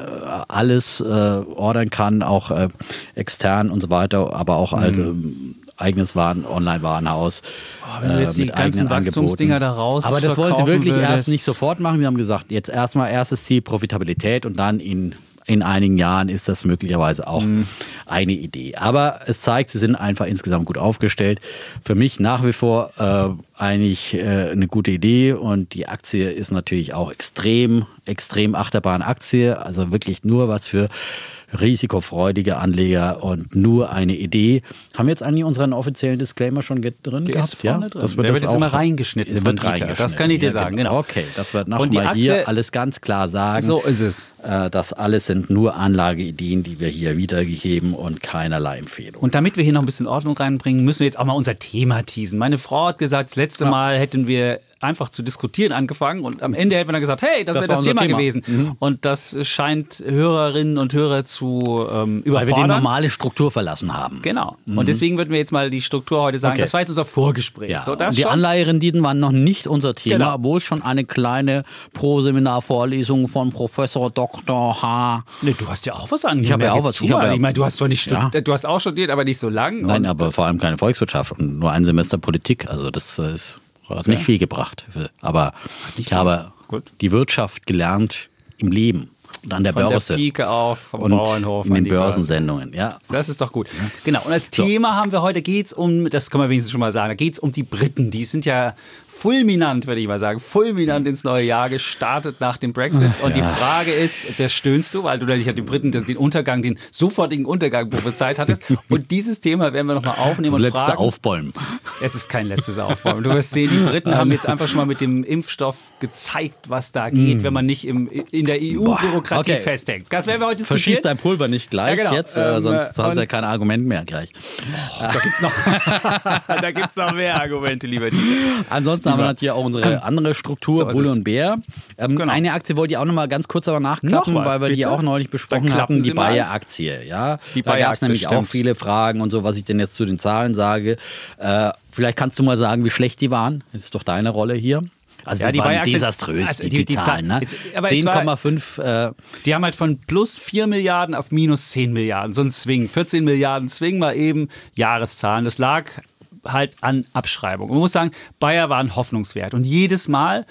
alles äh, ordern kann, auch äh, extern und so weiter, aber auch als ähm, eigenes Waren, Online-Warenhaus. Oh, wenn du jetzt die mit ganzen Wachstumsdinger da raus Aber das wollen sie wirklich erst würdest. nicht sofort machen. Sie haben gesagt, jetzt erstmal erstes Ziel Profitabilität und dann in in einigen Jahren ist das möglicherweise auch Mhm. eine Idee. Aber es zeigt, sie sind einfach insgesamt gut aufgestellt. Für mich nach wie vor äh, eigentlich äh, eine gute Idee und die Aktie ist natürlich auch extrem, extrem achterbahn Aktie. Also wirklich nur was für risikofreudige Anleger und nur eine Idee. Haben wir jetzt eigentlich unseren offiziellen Disclaimer schon drin Der gehabt? ist vorne drin. Das wird Der das wird jetzt immer reingeschnitten wird reingeschnitten. Das kann ich dir Ja, sagen, genau. Okay, das wird die nochmal hier alles ganz klar sagen. So ist es. Äh, Das alles sind nur Anlageideen, die wir hier wiedergegeben und keinerlei Empfehlung. Und damit wir hier noch ein bisschen Ordnung reinbringen, müssen wir jetzt auch mal unser Thema teasen. Meine Frau hat gesagt, das letzte Mal hätten wir einfach zu diskutieren angefangen und am Ende hätten wir dann gesagt, hey, das, Das wäre das Thema, Thema. gewesen. Und das scheint Hörerinnen und Hörer zu ähm, Weil wir die überfordern. normale Struktur verlassen haben. Genau. Und deswegen würden wir jetzt mal die Struktur heute sagen. Okay. Das war jetzt unser Vorgespräch. Ja, so, die. Anleiherenditen waren noch nicht unser Thema, Genau. obwohl schon eine kleine Pro-Seminar-Vorlesung von Professor Dr. H. Nee, du hast ja auch was angegeben. Ich habe ja auch was- zu. ich ja- ich meine, du hast zwar nicht Ja. du hast auch studiert, aber nicht so lang. Nein, aber vor allem keine Volkswirtschaft und nur ein Semester Politik. Also das ist, hat nicht viel gebracht. Aber ich habe Gut. die Wirtschaft gelernt im Leben und an der von der Börse Pike auf, vom und Bauernhof in an den. Börsensendungen. Ja. Das ist doch gut. Genau. Und als Thema haben wir heute, geht's um, das kann man wenigstens schon mal sagen, da geht's um die Briten. Die sind ja fulminant, würde ich mal sagen, fulminant ins neue Jahr gestartet nach dem Brexit. Und die Frage ist, das stöhnst du, weil du natürlich die Briten den Untergang, den sofortigen Untergang prophezeit hattest. Und dieses Thema werden wir nochmal aufnehmen Das und letzte fragen. Aufbäumen. Es ist kein letztes Aufbäumen. Du wirst sehen, die Briten haben jetzt einfach schon mal mit dem Impfstoff gezeigt, was da geht, wenn man nicht im, in der EU-Bürokratie okay. festhängt. Das werden wir heute Verschieß diskutieren. dein Pulver nicht gleich Ja, genau. jetzt, äh, Ähm, sonst hast du ja kein Argument mehr gleich. Da gibt's noch, da gibt's noch mehr Argumente, lieber Dieter. Ansonsten Ansonsten haben wir natürlich auch unsere andere Struktur, So Bulle und Bär. Ähm, Genau. Eine Aktie wollte ich auch noch mal ganz kurz aber nachklappen, was, weil wir die bitte? auch neulich besprochen hatten, die. Bayer-Aktie. Ja, Die da gab es nämlich auch stimmt. viele Fragen und so, was ich denn jetzt zu den Zahlen sage. Äh, vielleicht kannst du mal sagen, wie schlecht die waren. Das ist doch deine Rolle hier. Also Ja, die die waren desaströs, also die, die- die, die Zahlen. Zahl- Ne? jetzt- aber es war- 10,5 äh, Die haben halt von plus 4 Milliarden auf minus 10 Milliarden. So ein Swing. 14 Milliarden Swing mal eben Jahreszahlen. Das lag halt an Abschreibung. Man muss sagen, Bayer war ein Hoffnungswert. Und jedes Mal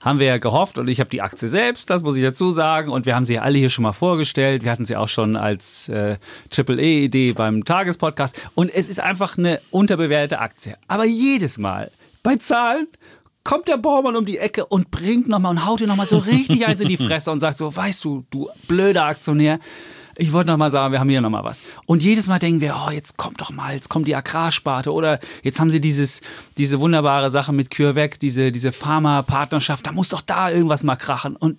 haben wir ja gehofft, und ich habe die Aktie selbst, das muss ich dazu sagen, und wir haben sie ja alle hier schon mal vorgestellt. Wir hatten sie auch schon als äh, Triple-E-Idee beim Tagespodcast. Und es ist einfach eine unterbewertete Aktie. Aber jedes Mal bei Zahlen kommt der Baumann um die Ecke und bringt nochmal und haut dir nochmal so richtig eins in die Fresse und sagt so, weißt du, du blöder Aktionär, ich wollte nochmal sagen, wir haben hier nochmal was. Und jedes Mal denken wir, oh, jetzt kommt doch mal, jetzt kommt die Agrarsparte oder jetzt haben sie dieses, diese wunderbare Sache mit CureVac, diese, diese Pharma-Partnerschaft, da muss doch da irgendwas mal krachen. Und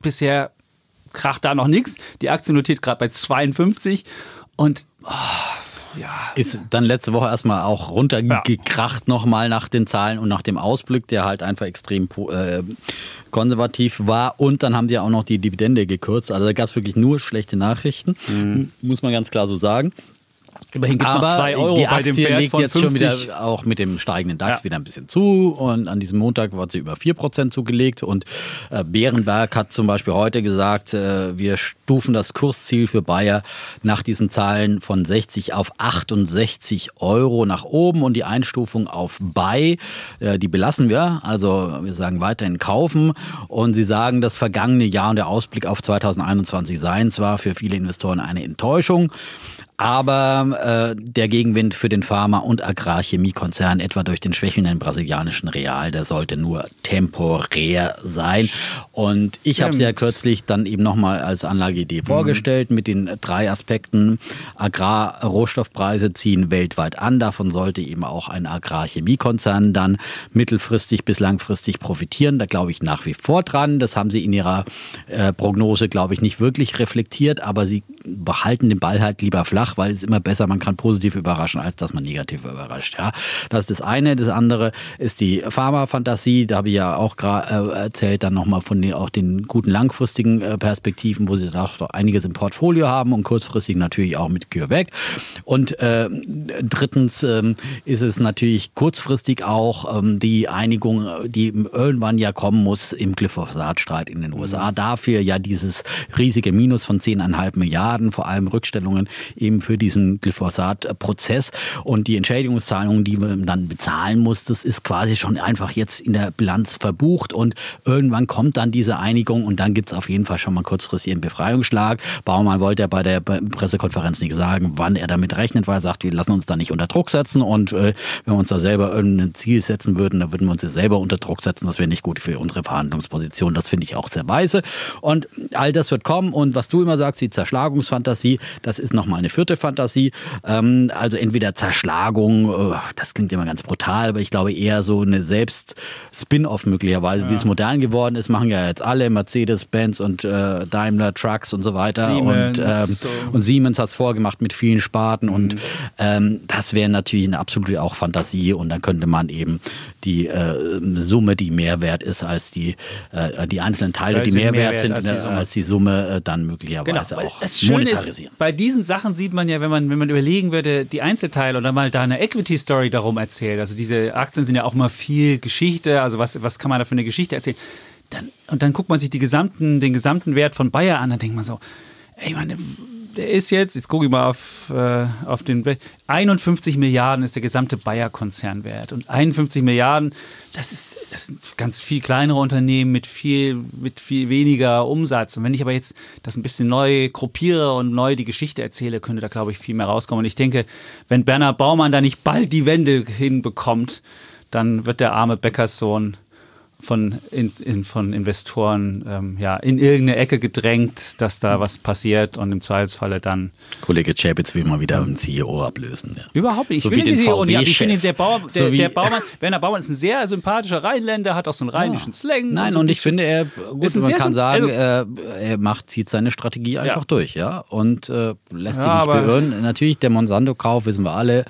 bisher kracht da noch nichts. Die Aktie notiert gerade bei 52 und oh, ja, Ist dann letzte Woche erstmal auch runtergekracht nochmal nach den Zahlen und nach dem Ausblick, der halt einfach extrem äh, konservativ war. Und dann haben die auch noch die Dividende gekürzt. Also da gab es wirklich nur schlechte Nachrichten, muss man ganz klar so sagen. Immerhin gibt es noch Aber 2 Euro die bei dem Aktie Wert legt von jetzt 50. schon wieder auch mit dem steigenden DAX Ja. wieder ein bisschen zu. Und an diesem Montag hat sie über 4% zugelegt. Und äh, Bärenberg hat zum Beispiel heute gesagt, äh, wir stufen das Kursziel für Bayer nach diesen Zahlen von 60 auf 68 Euro nach oben. Und die Einstufung auf Buy, äh, die belassen wir. Also wir sagen weiterhin kaufen. Und sie sagen, das vergangene Jahr und der Ausblick auf 2021 seien zwar für viele Investoren eine Enttäuschung. Aber äh, der Gegenwind für den Pharma- und Agrarchemiekonzern, etwa durch den schwächelnden brasilianischen Real, der sollte nur temporär sein. Und ich habe es ja kürzlich dann eben nochmal als Anlageidee vorgestellt mit den drei Aspekten. Agrar-Rohstoffpreise ziehen weltweit an. Davon sollte eben auch ein Agrarchemiekonzern dann mittelfristig bis langfristig profitieren. Da glaube ich nach wie vor dran. Das haben sie in ihrer äh, Prognose, glaube ich, nicht wirklich reflektiert, aber sie behalten den Ball halt lieber flach, weil es ist immer besser, man kann positiv überraschen, als dass man negativ überrascht. Ja, das ist das eine. Das andere ist die Pharma-Fantasie. Da habe ich ja auch gerade äh, erzählt, dann nochmal von den, auch den guten langfristigen äh, Perspektiven, wo sie da doch einiges im Portfolio haben und kurzfristig natürlich auch mit CureVac. Und äh, drittens ähm, ist es natürlich kurzfristig auch ähm, die Einigung, äh, die irgendwann ja kommen muss im Glyphosat-Streit in den USA. Dafür ja dieses riesige Minus von 10,5 Milliarden, vor allem Rückstellungen eben für diesen Glyphosat-Prozess. Und die Entschädigungszahlungen, die man dann bezahlen muss, das ist quasi schon einfach jetzt in der Bilanz verbucht. Und irgendwann kommt dann diese Einigung und dann gibt es auf jeden Fall schon mal kurzfristig einen Befreiungsschlag. Baumann wollte ja bei der Pressekonferenz nicht sagen, wann er damit rechnet, weil er sagt, wir lassen uns da nicht unter Druck setzen. Und äh, wenn wir uns da selber irgendein Ziel setzen würden, dann würden wir uns ja selber unter Druck setzen. Das wäre nicht gut für unsere Verhandlungsposition. Das finde ich auch sehr weise. Und all das wird kommen. Und was du immer sagst, die Zerschlagungsfantasie, das ist nochmal eine vierte Fantasie. Ähm, also entweder Zerschlagung, äh, das klingt immer ganz brutal, aber ich glaube eher so eine Selbst-Spin-Off möglicherweise, wie es modern geworden ist, machen ja jetzt alle, Mercedes, Benz und äh, Daimler Trucks und so weiter. Siemens, und, ähm, so. und Siemens hat es vorgemacht mit vielen Sparten und ähm, das wäre natürlich eine absolute auch Fantasie und dann könnte man eben die äh, Summe, die mehr wert ist als die, äh, die einzelnen Teile, die mehr wert sind als die Summe. als die Summe, äh, dann Genau. möglicherweise weil auch das Schöne ist, bei diesen Sachen sieht man ja, wenn man, wenn man überlegen würde, die Einzelteile oder mal da eine Equity-Story darum erzählt. Also diese Aktien sind ja auch mal viel Geschichte. Also was, was kann man da für eine Geschichte erzählen? Dann, und dann guckt man sich die gesamten, den gesamten Wert von Bayer an, dann denkt man so, ey, meine, der ist jetzt, jetzt gucke ich mal auf, äh, auf den, Wert, 51 Milliarden ist der gesamte Bayer-Konzern wert. Und 51 Milliarden, das ist, das sind ganz viel kleinere Unternehmen mit viel, mit viel weniger Umsatz. Und wenn ich aber jetzt das ein bisschen neu gruppiere und neu die Geschichte erzähle, könnte da, glaube ich, viel mehr rauskommen. Und ich denke, wenn Bernhard Baumann da nicht bald die Wende hinbekommt, dann wird der arme Bäckerssohn von, in, in, von Investoren ähm, ja, in irgendeine Ecke gedrängt, dass da was passiert und im Zweifelsfalle dann. Kollege Chapitz will mal wieder einen CEO ablösen. Ja. Überhaupt nicht. Ich So will wie den den CEO nicht. Ich finde, der, Bauer, der, So der Baumann, Werner Baumann ist ein sehr sympathischer Rheinländer, hat auch so einen rheinischen Slang. Nein, und ein ich finde, er, gut, man kann sagen, also- er, er macht, zieht seine Strategie einfach Ja. durch, ja, und äh, lässt sich Ja, nicht aber- beirren. Natürlich, der Monsanto-Kauf, wissen wir alle,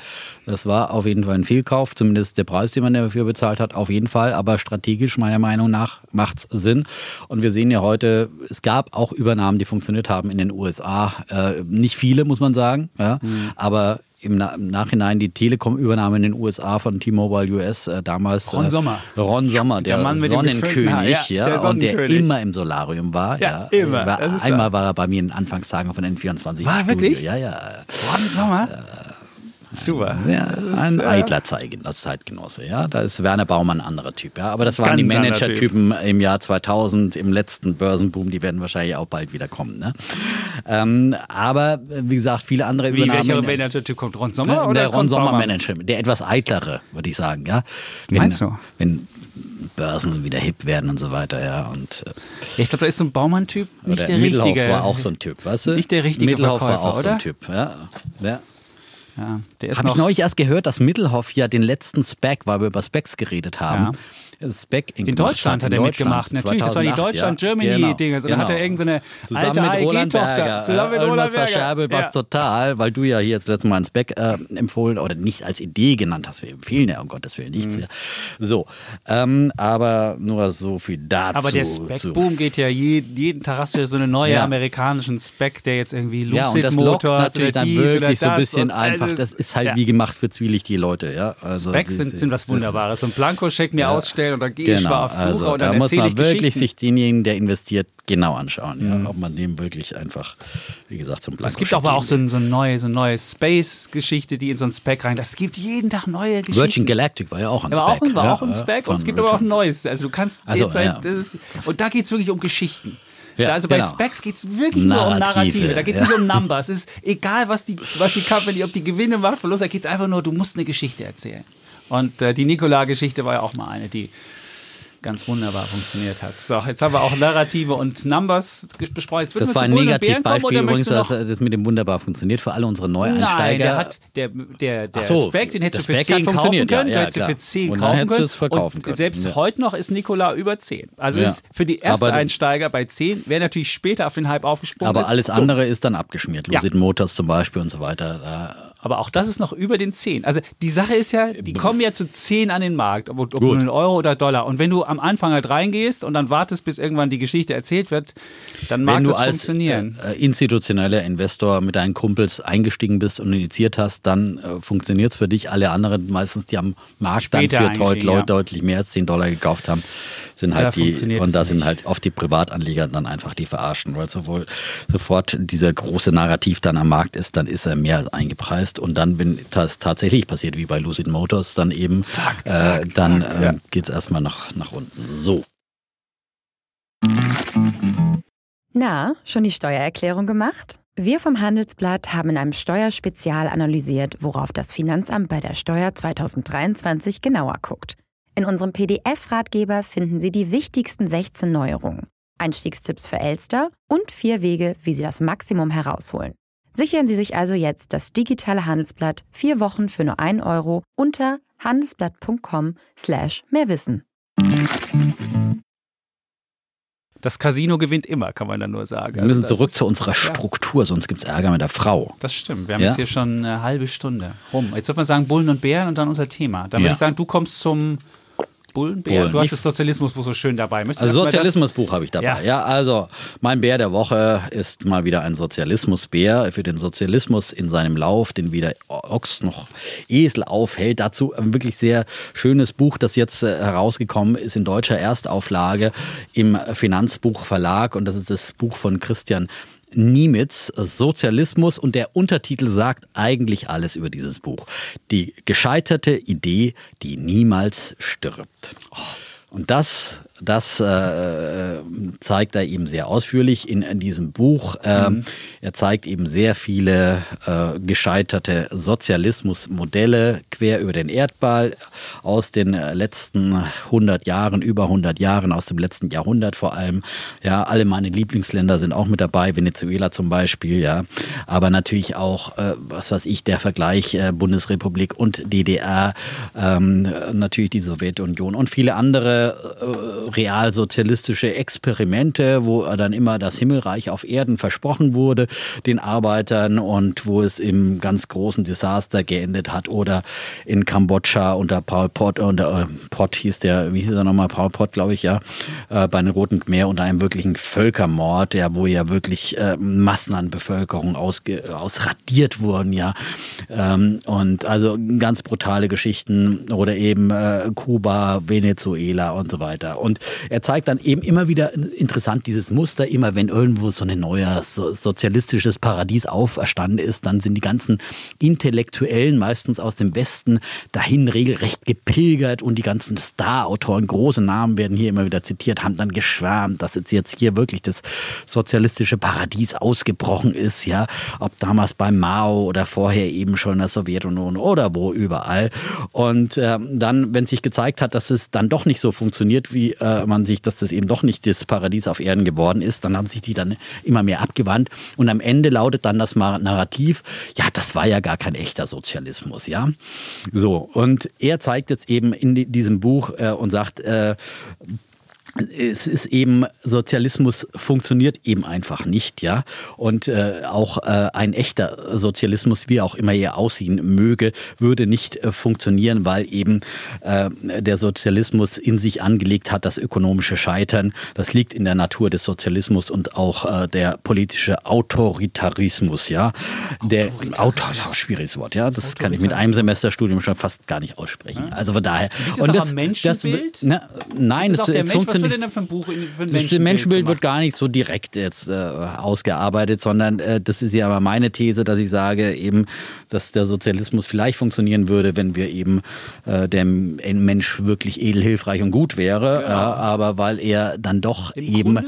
das war auf jeden Fall ein Fehlkauf, zumindest der Preis, den man dafür bezahlt hat, auf jeden Fall, aber strategisch meiner Meinung nach macht's Sinn. Und wir sehen ja heute, es gab auch Übernahmen, die funktioniert haben in den USA, äh, nicht viele, muss man sagen, ja, Mhm. aber im, Na im Nachhinein die Telekom-Übernahme in den USA von T-Mobile US äh, damals. Ron äh, Sommer. Ron Sommer, der, Der Mann mit dem Sonnenkönig, gefüllten Haar, ja, ja, der und der Sonnenkönig. immer im Solarium war. Ja, Ja, immer, War, einmal wahr. war er bei mir in den Anfangstagen von N24 War wirklich? Ja, ja. Ron Sommer? Super. ja ein äh, eitler Zeigen, das Zeitgenosse, ja. Da ist Werner Baumann ein anderer Typ, ja. Aber das waren die Manager-Typen im Jahr 2000, im letzten Börsenboom, die werden wahrscheinlich auch bald wieder kommen, ne? Ähm, aber, wie gesagt, viele andere Wie, welcher Übernahmen. Manager-Typ kommt? Ron Sommer der oder Ron kommt Sommer Baumann? Manager, der etwas eitlere, würde ich sagen, ja. Wenn, Meinst du? Wenn Börsen wieder hip werden und so weiter, ja. Und äh, ich glaube, da ist so ein Baumann-Typ nicht oder der Mittelhoff richtige. war auch so ein Typ, weißt du? Nicht der richtige Mittelhoff war auch so oder? ein Typ, ja. ja. Ja, Habe ich neulich erst gehört, dass Mittelhoff ja den letzten Spec, weil wir über Specs geredet haben, Spec in Deutschland hat er mitgemacht. Natürlich, das war die 2008, ja. Deutschland-Germany-Dinge. Genau, Da hat er genau. irgendeine Zusammen alte AEG-Tochter. Zusammen mit ja, Roland Berger. verscherbelt, was Ja. total, weil du ja hier jetzt letztes Mal einen Spec äh, empfohlen oder nicht als Idee genannt hast. Wir empfehlen ja, um Gottes Willen, Mhm. nichts. Ja. So, ähm, aber nur so viel dazu. Aber der Spec-Boom geht ja je, jeden Tag hast du ja so eine neue Ja. amerikanischen Spec, der jetzt irgendwie Lucid Ja, und das lockt natürlich dann wirklich so ein bisschen und einfach. Das ist halt Ja. wie gemacht für zwielichtige Leute. Ja? Also Specs diese- sind, was Wunderbares. So ein Blankoscheck mir ausstellen und dann gehe ich Genau, mal auf Suche also und da dann muss erzähle man ich wirklich sich denjenigen, der investiert, genau anschauen. Ja? Ob man dem wirklich einfach, wie gesagt, zum Blanko Es gibt aber auch so, ein, so, eine neue, so neue Space-Geschichte, die in so ein Spec rein. Das gibt jeden Tag neue Geschichten. Virgin Galactic war ja auch ein auch, Spec. ein- war ja, auch ein Spec und es gibt aber auch ein Virgin. neues. Also du kannst Ach so, jetzt halt, ja. ist, und da geht es wirklich um Geschichten. Ja, also bei genau. Specs geht es wirklich nur um Narrative, Narrative. Da geht es ja. nicht um Numbers. Es ist egal, was die, was die Company, ob die Gewinne macht, Verlust, da geht es einfach nur, du musst eine Geschichte erzählen. Und äh, die Nikola-Geschichte war ja auch mal eine, die ganz wunderbar funktioniert hat. So, jetzt haben wir auch Narrative und Numbers besprochen. Jetzt Das war ein Negativbeispiel übrigens, dass das mit dem wunderbar funktioniert für alle unsere Neueinsteiger. Nein, der hat der der der so, Spec, den hättest du für Spec hat 10 kaufen ja, können, ja, du hättest du für 10 Und dann kaufen hättest du können. es verkaufen und können, selbst ja. heute noch ist Nikola über 10. Also Ja. ist für die Aber- Ersteinsteiger bei 10, wer natürlich später auf den Hype aufgesprungen aber ist. alles dumm. andere ist dann abgeschmiert. Ja. Lucid Motors zum Beispiel und so weiter. Da Aber auch das ist noch über den 10. Also die Sache ist ja, die kommen ja zu 10 an den Markt, ob, ob nun Euro oder Dollar. Und wenn du am Anfang halt reingehst und dann wartest, bis irgendwann die Geschichte erzählt wird, dann mag Wenn du das als funktionieren. äh, institutioneller Investor mit deinen Kumpels eingestiegen bist und initiiert hast, dann äh, funktioniert es für dich. Alle anderen, meistens die am Markt dann Später für deut ja. deutlich mehr als 10 Dollar gekauft haben, sind Da halt die, funktioniert und da sind nicht. halt oft die Privatanleger dann einfach die verarschen, weil sowohl sofort dieser große Narrativ dann am Markt ist, dann ist er mehr als eingepreist und dann, wenn das tatsächlich passiert, wie bei Lucid Motors, dann eben, Zack, zack, äh, dann zack, äh, ja. geht es erstmal nach, nach unten. So. Na, schon die Steuererklärung gemacht? Wir vom Handelsblatt haben in einem Steuerspezial analysiert, worauf das Finanzamt bei der Steuer 2023 genauer guckt. In unserem PDF-Ratgeber finden Sie die wichtigsten 16 Neuerungen, Einstiegstipps für Elster und vier Wege, wie Sie das Maximum herausholen. Sichern Sie sich also jetzt das digitale Handelsblatt vier Wochen für nur 1 Euro unter handelsblatt.com slash mehrwissen. Das Casino gewinnt immer, kann man dann nur sagen. Wir müssen Also zurück zu unserer Struktur, sonst gibt es Ärger mit der Frau. Das stimmt. Wir haben Ja? jetzt hier schon eine halbe Stunde rum. Jetzt wird man sagen Bullen und Bären und dann unser Thema. Dann Ja. würde ich sagen, du kommst zum Bullen, Bären. Bullen. Du hast Ich- das Sozialismusbuch so schön dabei. Möchtest Also Sozialismusbuch habe ich dabei. Ja. Ja. also mein Bär der Woche ist mal wieder ein Sozialismusbär für den Sozialismus in seinem Lauf, den weder Ochs noch Esel aufhält. Dazu ein wirklich sehr schönes Buch, das jetzt äh, herausgekommen ist in deutscher Erstauflage im Finanzbuchverlag und das ist das Buch von Christian Niemitz, Sozialismus und der Untertitel sagt eigentlich alles über dieses Buch. Die gescheiterte Idee, die niemals stirbt. Und das das äh, zeigt er eben sehr ausführlich in, in diesem Buch. Ähm, mhm. Er zeigt eben sehr viele äh, gescheiterte Sozialismusmodelle quer über den Erdball aus den letzten 100 Jahren, über 100 Jahren, aus dem letzten Jahrhundert vor allem. Ja, alle meine Lieblingsländer sind auch mit dabei, Venezuela zum Beispiel, ja. Aber natürlich auch, äh, was weiß ich, der Vergleich äh, Bundesrepublik und DDR, ähm, natürlich die Sowjetunion und viele andere äh, realsozialistische Experimente, wo dann immer das Himmelreich auf Erden versprochen wurde den Arbeitern und wo es im ganz großen Desaster geendet hat oder in Kambodscha unter Paul Pot, unter äh, Pot hieß der, wie hieß er nochmal, Paul Pot, glaube ich, ja, äh, bei den Roten Khmer unter einem wirklichen Völkermord, ja, wo ja wirklich äh, Massen an Bevölkerung ausge, ausradiert wurden, ja. Ähm, und also ganz brutale Geschichten oder eben äh, Kuba, Venezuela und so weiter. Und er zeigt dann eben immer wieder interessant dieses Muster, immer wenn irgendwo so ein neues so, sozialistisches Paradies auferstanden ist, dann sind die ganzen Intellektuellen, meistens aus dem Westen, dahin regelrecht gepilgert und die ganzen Star-Autoren, große Namen werden hier immer wieder zitiert, haben dann geschwärmt, dass jetzt hier wirklich das sozialistische Paradies ausgebrochen ist, ja, ob damals bei Mao oder vorher eben schon in der Sowjetunion oder wo überall. Und äh, dann, wenn sich gezeigt hat, dass es dann doch nicht so funktioniert, wie äh, man sich, dass das eben doch nicht das Paradies auf Erden geworden ist, dann haben sich die dann immer mehr abgewandt. Und am Ende lautet dann das Narrativ, ja, das war ja gar kein echter Sozialismus, ja. So, und er zeigt jetzt eben in diesem Buch äh, und sagt, äh, es ist eben, Sozialismus funktioniert eben einfach nicht, ja. Und äh, auch äh, ein echter Sozialismus, wie auch immer er aussehen möge, würde nicht äh, funktionieren, weil eben äh, der Sozialismus in sich angelegt hat, das ökonomische Scheitern. Das liegt in der Natur des Sozialismus und auch äh, der politische Autoritarismus, ja. Der Autor, schwieriges Wort, ja. Das kann ich mit einem Semesterstudium schon fast gar nicht aussprechen. Also von daher. Und das, am Menschenbild? Das, ne, nein, ist es funktioniert wir denn für ein Buch, für ein Menschenbild? Das Menschenbild wird gar nicht so direkt jetzt äh, ausgearbeitet, sondern äh, das ist ja aber meine These, dass ich sage eben, dass der Sozialismus vielleicht funktionieren würde, wenn wir eben äh, der Mensch wirklich edel, hilfreich und gut wäre, genau. aber weil er dann doch Im eben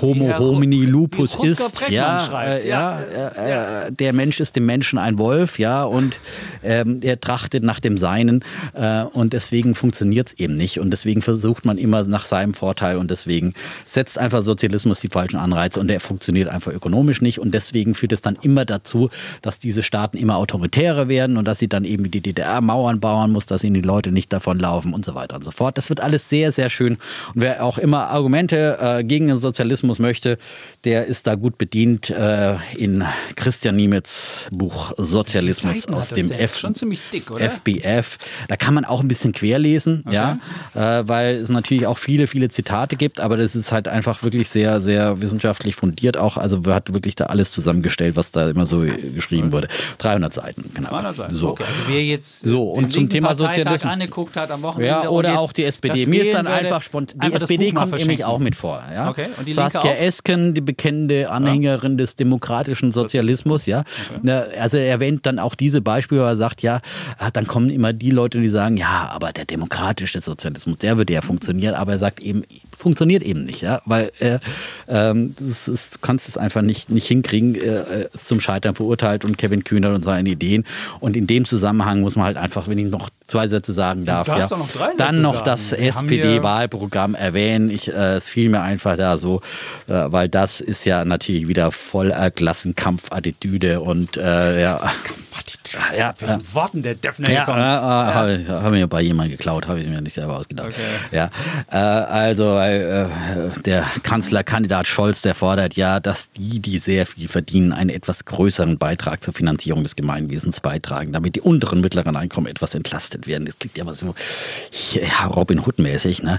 Homo ja, homini lupus ist, ja, äh, ja, ja, ja, der Mensch ist dem Menschen ein Wolf, ja, und ähm, er trachtet nach dem Seinen äh, und deswegen funktioniert es eben nicht. Und deswegen versucht man immer nach seinem Vorteil Vorteil und deswegen setzt einfach Sozialismus die falschen Anreize und der funktioniert einfach ökonomisch nicht und deswegen führt es dann immer dazu, dass diese Staaten immer autoritärer werden und dass sie dann eben wie die DDR Mauern bauen muss, dass ihnen die Leute nicht davonlaufen und so weiter und so fort. Das wird alles sehr, sehr schön und wer auch immer Argumente äh, gegen den Sozialismus möchte, der ist da gut bedient äh, in Christian Niemetz Buch Sozialismus aus dem F dick, FBF. Da kann man auch ein bisschen querlesen, okay. ja, äh, weil es natürlich auch viele, viele Zitate Zitate gibt, aber das ist halt einfach wirklich sehr, sehr wissenschaftlich fundiert auch. Also hat wirklich da alles zusammengestellt, was da immer so geschrieben wurde. 300 Seiten, genau. 300 Seiten. So. Okay, also wer jetzt so, und zum Thema Sozialismus angeguckt hat am Wochenende ja, oder auch die SPD. Mir ist dann einfach spontan. Die SPD kommt nämlich auch mit vor. Ja? Okay. Und die Saskia auch? Esken, die bekennende Anhängerin ja. des demokratischen Sozialismus, ja. Okay. Also er erwähnt dann auch diese Beispiele, wo er sagt, ja, dann kommen immer die Leute, die sagen, ja, aber der demokratische Sozialismus, der würde ja funktionieren, aber er sagt eben, Biggie. Funktioniert eben nicht, ja, weil äh, ähm, das ist, du kannst es einfach nicht, nicht hinkriegen, äh, ist zum Scheitern verurteilt und Kevin Kühner und seine Ideen. Und in dem Zusammenhang muss man halt einfach, wenn ich noch zwei Sätze sagen darf, ja, noch dann noch das SPD-Wahlprogramm erwähnen. Ich, äh, es fiel mir einfach da so, äh, weil das ist ja natürlich wieder voller Klassenkampfattitüde und äh, ja. Ja, ja. Worten der Defner ja, kommt. Ja, ja. Habe ich, hab mir bei jemandem geklaut, habe ich mir nicht selber ausgedacht. Okay. Ja, äh, also weil äh, der Kanzlerkandidat Scholz, der fordert ja, dass die, die sehr viel verdienen, einen etwas größeren Beitrag zur Finanzierung des Gemeinwesens beitragen, damit die unteren mittleren Einkommen etwas entlastet werden. Das klingt ja mal so Robin Hood-mäßig, ne?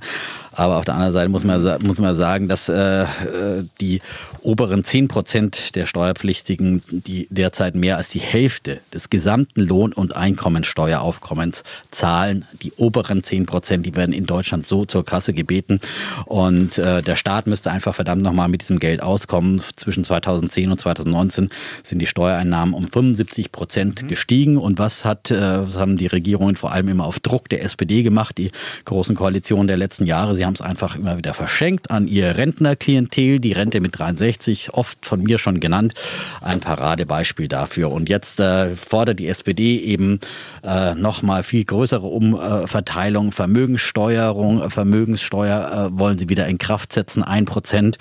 Aber auf der anderen Seite muss man, muss man sagen, dass äh, die oberen 10 Prozent der Steuerpflichtigen, die derzeit mehr als die Hälfte des gesamten Lohn- und Einkommensteueraufkommens zahlen, die oberen 10 Prozent, die werden in Deutschland so zur Kasse gebeten. Und äh, der Staat müsste einfach verdammt nochmal mit diesem Geld auskommen. Zwischen 2010 und 2019 sind die Steuereinnahmen um 75 Prozent mhm. gestiegen. Und was hat, äh, was haben die Regierungen vor allem immer auf Druck der SPD gemacht, die großen Koalitionen der letzten Jahre? Sie haben es einfach immer wieder verschenkt an ihr Rentnerklientel. Die Rente mit 63, oft von mir schon genannt, ein Paradebeispiel dafür. Und jetzt äh, fordert die SPD eben äh, nochmal viel größere Umverteilung, Vermögenssteuerung, Vermögenssteuer äh, wollen sie wieder in Kraft setzen, ein Prozent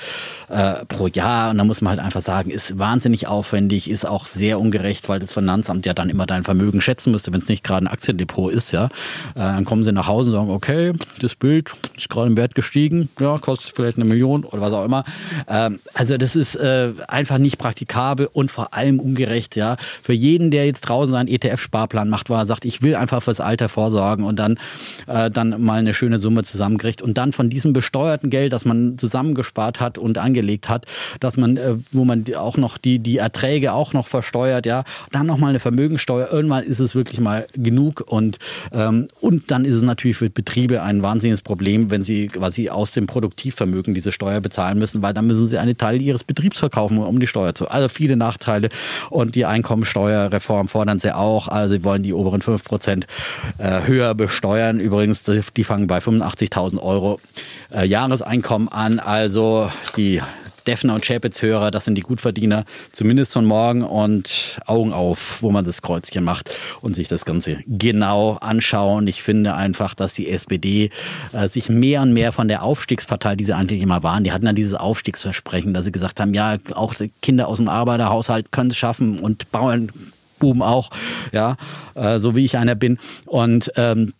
äh, pro Jahr. Und da muss man halt einfach sagen, ist wahnsinnig aufwendig, ist auch sehr ungerecht, weil das Finanzamt ja dann immer dein Vermögen schätzen müsste, wenn es nicht gerade ein Aktiendepot ist. Ja, äh, dann kommen sie nach Hause und sagen, okay, das Bild ist gerade im Wert gestiegen, ja, kostet vielleicht eine Million oder was auch immer. Ähm, also das ist äh, einfach nicht praktikabel und vor allem ungerecht. Ja, für jeden, der jetzt draußen seinen ETF-Sparplan macht, war er sagt, ich will einfach fürs Alter vorsorgen und dann äh, dann mal eine schöne Summe zusammenkriegt und dann von diesem besteuerten Geld, das man zusammengespart hat und angelegt hat, dass man, äh, wo man auch noch die die Erträge auch noch versteuert, ja, dann noch mal eine Vermögensteuer. Irgendwann ist es wirklich mal genug und ähm, und dann ist es natürlich für Betriebe ein wahnsinniges Problem, wenn sie quasi aus dem Produktivvermögen diese Steuer bezahlen müssen, weil dann müssen sie einen Teil ihres Betriebs verkaufen, um die Steuer zu. Also viele Nachteile und die Einkommensteuerreform fordern sie auch. Also sie wollen die oberen 5 Prozent äh, höher besteuern. Übrigens, die fangen bei 85.000 Euro äh, Jahreseinkommen an. Also die Defner und Chapitz-Hörer, das sind die Gutverdiener, zumindest von morgen und Augen auf, wo man das Kreuzchen macht und sich das Ganze genau anschauen. Ich finde einfach, dass die SPD äh, sich mehr und mehr von der Aufstiegspartei, die sie eigentlich immer waren, die hatten dann dieses Aufstiegsversprechen, dass sie gesagt haben, ja, auch Kinder aus dem Arbeiterhaushalt können es schaffen und Bauern Buben auch, ja, äh, so wie ich einer bin. Und ähm,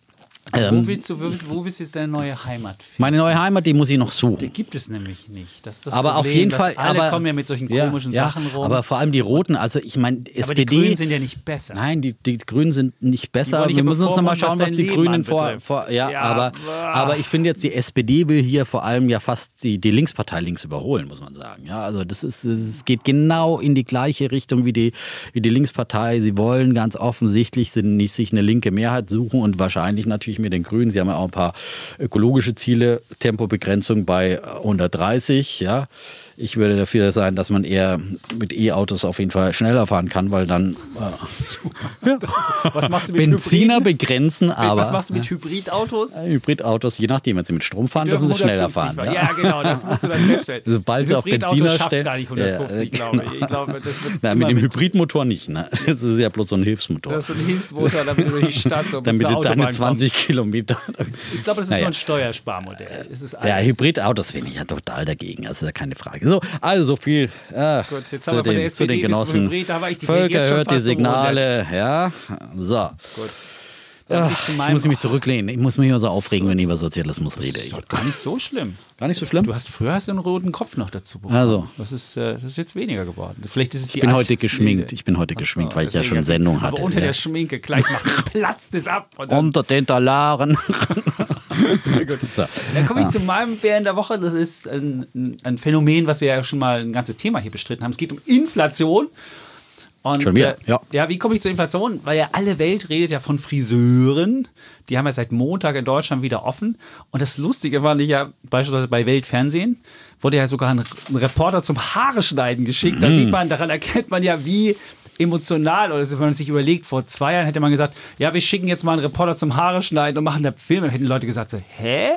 ähm, wo, willst du, wo willst du jetzt deine neue Heimat finden? Meine neue Heimat, die muss ich noch suchen. Die gibt es nämlich nicht. Das das aber Problem, auf jeden Fall. Alle aber, kommen ja mit solchen komischen ja, Sachen rum. Aber vor allem die Roten, also ich meine, SPD. Aber die Grünen sind ja nicht besser. Nein, die, die Grünen sind nicht besser. Wir müssen uns nochmal schauen, was, was die Leben Grünen vor, vor. ja, ja, aber, aber ich finde jetzt, die SPD will hier vor allem ja fast die, die Linkspartei links überholen, muss man sagen. Ja, also das ist, es geht genau in die gleiche Richtung wie die, wie die Linkspartei. Sie wollen ganz offensichtlich sind nicht sich eine linke Mehrheit suchen und wahrscheinlich natürlich mit den Grünen. Sie haben ja auch ein paar ökologische Ziele, Tempobegrenzung bei 130, ja. Ich würde dafür sein, dass man eher mit E-Autos auf jeden Fall schneller fahren kann, weil dann äh, was machst du mit Benziner Hybriden? begrenzen, aber was machst du mit Hybridautos? Hybridautos, je nachdem, wenn sie mit Strom fahren, dürfen, dürfen sie schneller fahren. Ja. ja. genau, das musst du dann feststellen. Sobald sie auf Benziner stellen, gar nicht 150, ja, glaube ich. ich glaube, das wird Na, mit dem Hybridmotor nicht. Ne? Das ist ja bloß so ein Hilfsmotor. Das ist so ein Hilfsmotor, damit du die Stadt so Damit du deine 20 kommst. Kilometer. Ich glaube, das ist naja. nur ein Steuersparmodell. ja, Hybridautos bin ich ja total dagegen. Also keine Frage. So, also viel äh, Gut, jetzt zu, den, zu den Genossen. Hybrid, Völker hört die Signale. Ja, so. Gut. Ach, ich muss mich zurücklehnen. Ich muss mich immer so aufregen, wenn ich über Sozialismus rede. Das ist gar nicht so schlimm. Gar nicht so schlimm? Du hast früher hast du einen roten Kopf noch dazu bekommen. Also. Das ist, äh, das ist jetzt weniger geworden. Vielleicht ist es ich bin heute geschminkt. Ich bin heute geschminkt, weil ich ja schon Sendung hatte. Aber unter ja. der Schminke gleich macht platzt es ab. unter den Talaren. Sehr gut. So. Dann komme ich ja. zu meinem Bär in der Woche. Das ist ein, ein Phänomen, was wir ja schon mal ein ganzes Thema hier bestritten haben. Es geht um Inflation. Und, Schon wieder, ja. Äh, ja, wie komme ich zur Inflation? Weil ja alle Welt redet ja von Friseuren. Die haben ja seit Montag in Deutschland wieder offen. Und das Lustige war nicht ja beispielsweise bei Weltfernsehen, wurde ja sogar ein Reporter zum Haare schneiden geschickt. Da mhm. sieht man, daran erkennt man ja, wie emotional oder wenn man sich überlegt, vor zwei Jahren hätte man gesagt, ja, wir schicken jetzt mal einen Reporter zum Haare schneiden und machen da Film. Dann hätten Leute gesagt, so, hä?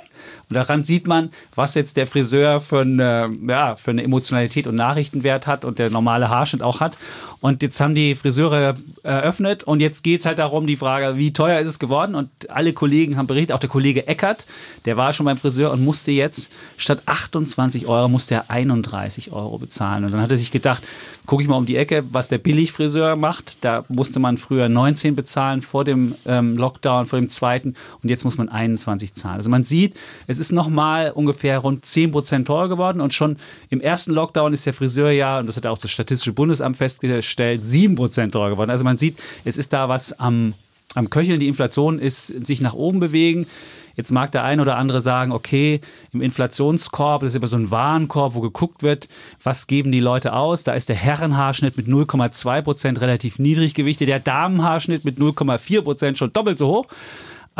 Und daran sieht man, was jetzt der Friseur für eine, ja, für eine Emotionalität und Nachrichtenwert hat und der normale Haarschnitt auch hat. Und jetzt haben die Friseure eröffnet und jetzt geht es halt darum, die Frage, wie teuer ist es geworden? Und alle Kollegen haben berichtet, auch der Kollege Eckert, der war schon beim Friseur und musste jetzt statt 28 Euro, musste er 31 Euro bezahlen. Und dann hat er sich gedacht, gucke ich mal um die Ecke, was der Billigfriseur macht. Da musste man früher 19 bezahlen vor dem ähm, Lockdown, vor dem zweiten und jetzt muss man 21 zahlen. Also man sieht, es ist nochmal ungefähr rund 10 Prozent teurer geworden und schon im ersten Lockdown ist der Friseur ja, und das hat auch das Statistische Bundesamt festgestellt, 7 Prozent teurer geworden. Also man sieht, es ist da was am, am Köcheln, die Inflation ist sich nach oben bewegen. Jetzt mag der ein oder andere sagen, okay, im Inflationskorb, das ist immer so ein Warenkorb, wo geguckt wird, was geben die Leute aus. Da ist der Herrenhaarschnitt mit 0,2 Prozent relativ niedrig gewichtet, der Damenhaarschnitt mit 0,4 Prozent schon doppelt so hoch.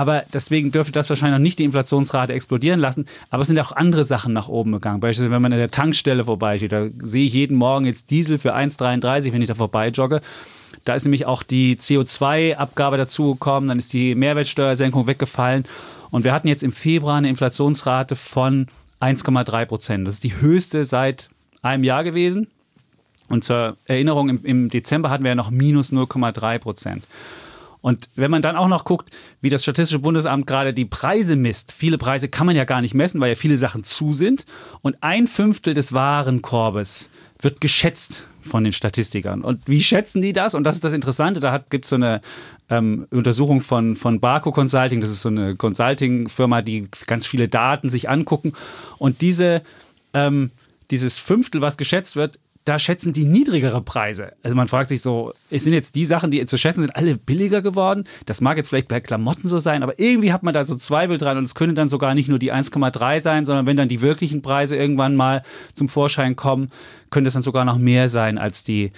Aber deswegen dürfte das wahrscheinlich noch nicht die Inflationsrate explodieren lassen. Aber es sind auch andere Sachen nach oben gegangen. Beispielsweise, wenn man an der Tankstelle vorbeisteht, da sehe ich jeden Morgen jetzt Diesel für 1,33, wenn ich da vorbei jogge. Da ist nämlich auch die CO2-Abgabe dazugekommen, dann ist die Mehrwertsteuersenkung weggefallen. Und wir hatten jetzt im Februar eine Inflationsrate von 1,3 Prozent. Das ist die höchste seit einem Jahr gewesen. Und zur Erinnerung, im Dezember hatten wir ja noch minus 0,3 Prozent. Und wenn man dann auch noch guckt, wie das Statistische Bundesamt gerade die Preise misst, viele Preise kann man ja gar nicht messen, weil ja viele Sachen zu sind. Und ein Fünftel des Warenkorbes wird geschätzt von den Statistikern. Und wie schätzen die das? Und das ist das Interessante. Da gibt es so eine ähm, Untersuchung von, von Barco Consulting. Das ist so eine Consulting-Firma, die ganz viele Daten sich angucken. Und diese, ähm, dieses Fünftel, was geschätzt wird, da schätzen die niedrigere Preise. Also man fragt sich so, sind jetzt die Sachen, die zu schätzen sind, alle billiger geworden? Das mag jetzt vielleicht bei Klamotten so sein, aber irgendwie hat man da so Zweifel dran und es könnte dann sogar nicht nur die 1,3 sein, sondern wenn dann die wirklichen Preise irgendwann mal zum Vorschein kommen, könnte es dann sogar noch mehr sein als die,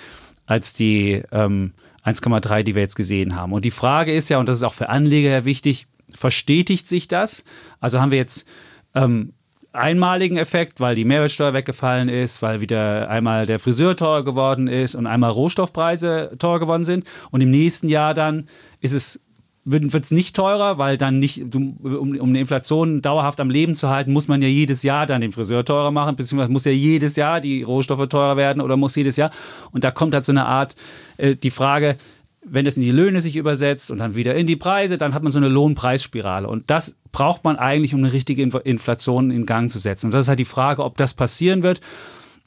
als die ähm, 1,3, die wir jetzt gesehen haben. Und die Frage ist ja, und das ist auch für Anleger ja wichtig, verstetigt sich das? Also haben wir jetzt ähm, einmaligen Effekt, weil die Mehrwertsteuer weggefallen ist, weil wieder einmal der Friseur teuer geworden ist und einmal Rohstoffpreise teuer geworden sind. Und im nächsten Jahr dann ist es wird es nicht teurer, weil dann nicht, um, um eine Inflation dauerhaft am Leben zu halten, muss man ja jedes Jahr dann den Friseur teurer machen, beziehungsweise muss ja jedes Jahr die Rohstoffe teurer werden oder muss jedes Jahr. Und da kommt halt so eine Art, äh, die Frage, wenn das in die Löhne sich übersetzt und dann wieder in die Preise, dann hat man so eine Lohnpreisspirale. Und das braucht man eigentlich, um eine richtige Inflation in Gang zu setzen. Und das ist halt die Frage, ob das passieren wird.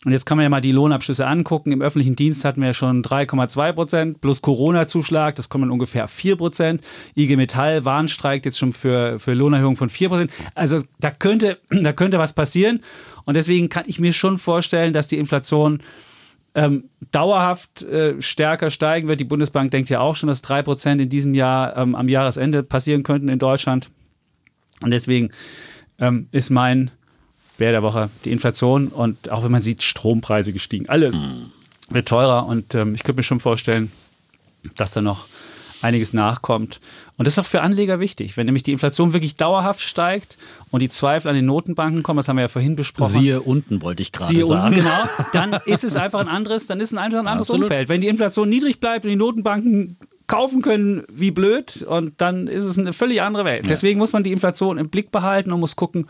Und jetzt kann man ja mal die Lohnabschlüsse angucken. Im öffentlichen Dienst hatten wir schon 3,2 Prozent plus Corona-Zuschlag, das kommen ungefähr 4 Prozent. IG Metall warnstreikt jetzt schon für, für Lohnerhöhung von 4 Prozent. Also da könnte, da könnte was passieren. Und deswegen kann ich mir schon vorstellen, dass die Inflation ähm, dauerhaft äh, stärker steigen wird. Die Bundesbank denkt ja auch schon, dass drei Prozent in diesem Jahr ähm, am Jahresende passieren könnten in Deutschland. Und deswegen ähm, ist mein Bär der Woche die Inflation und auch wenn man sieht, Strompreise gestiegen. Alles mhm. wird teurer und ähm, ich könnte mir schon vorstellen, dass da noch einiges nachkommt. Und das ist auch für Anleger wichtig. Wenn nämlich die Inflation wirklich dauerhaft steigt und die Zweifel an den Notenbanken kommen, das haben wir ja vorhin besprochen. Siehe unten, wollte ich gerade sagen. Siehe unten, genau. Dann ist es einfach ein anderes, dann ist es einfach ein anderes Absolut. Umfeld. Wenn die Inflation niedrig bleibt und die Notenbanken kaufen können wie blöd und dann ist es eine völlig andere Welt. Deswegen muss man die Inflation im Blick behalten und muss gucken,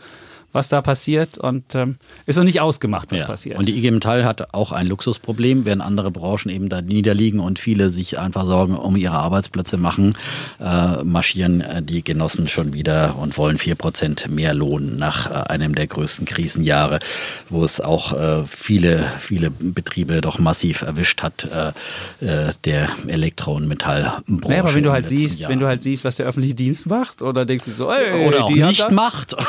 was da passiert und ähm, ist noch nicht ausgemacht, was ja. passiert. Und die IG Metall hat auch ein Luxusproblem, während andere Branchen eben da niederliegen und viele sich einfach Sorgen um ihre Arbeitsplätze machen, äh, marschieren äh, die Genossen schon wieder und wollen 4% mehr Lohn nach äh, einem der größten Krisenjahre, wo es auch äh, viele, viele Betriebe doch massiv erwischt hat, äh, äh, der Elektro- und Metallbranche. Naja, aber wenn du halt siehst, Jahr. wenn du halt siehst, was der öffentliche Dienst macht, oder denkst du so, ey, oder auch nicht macht.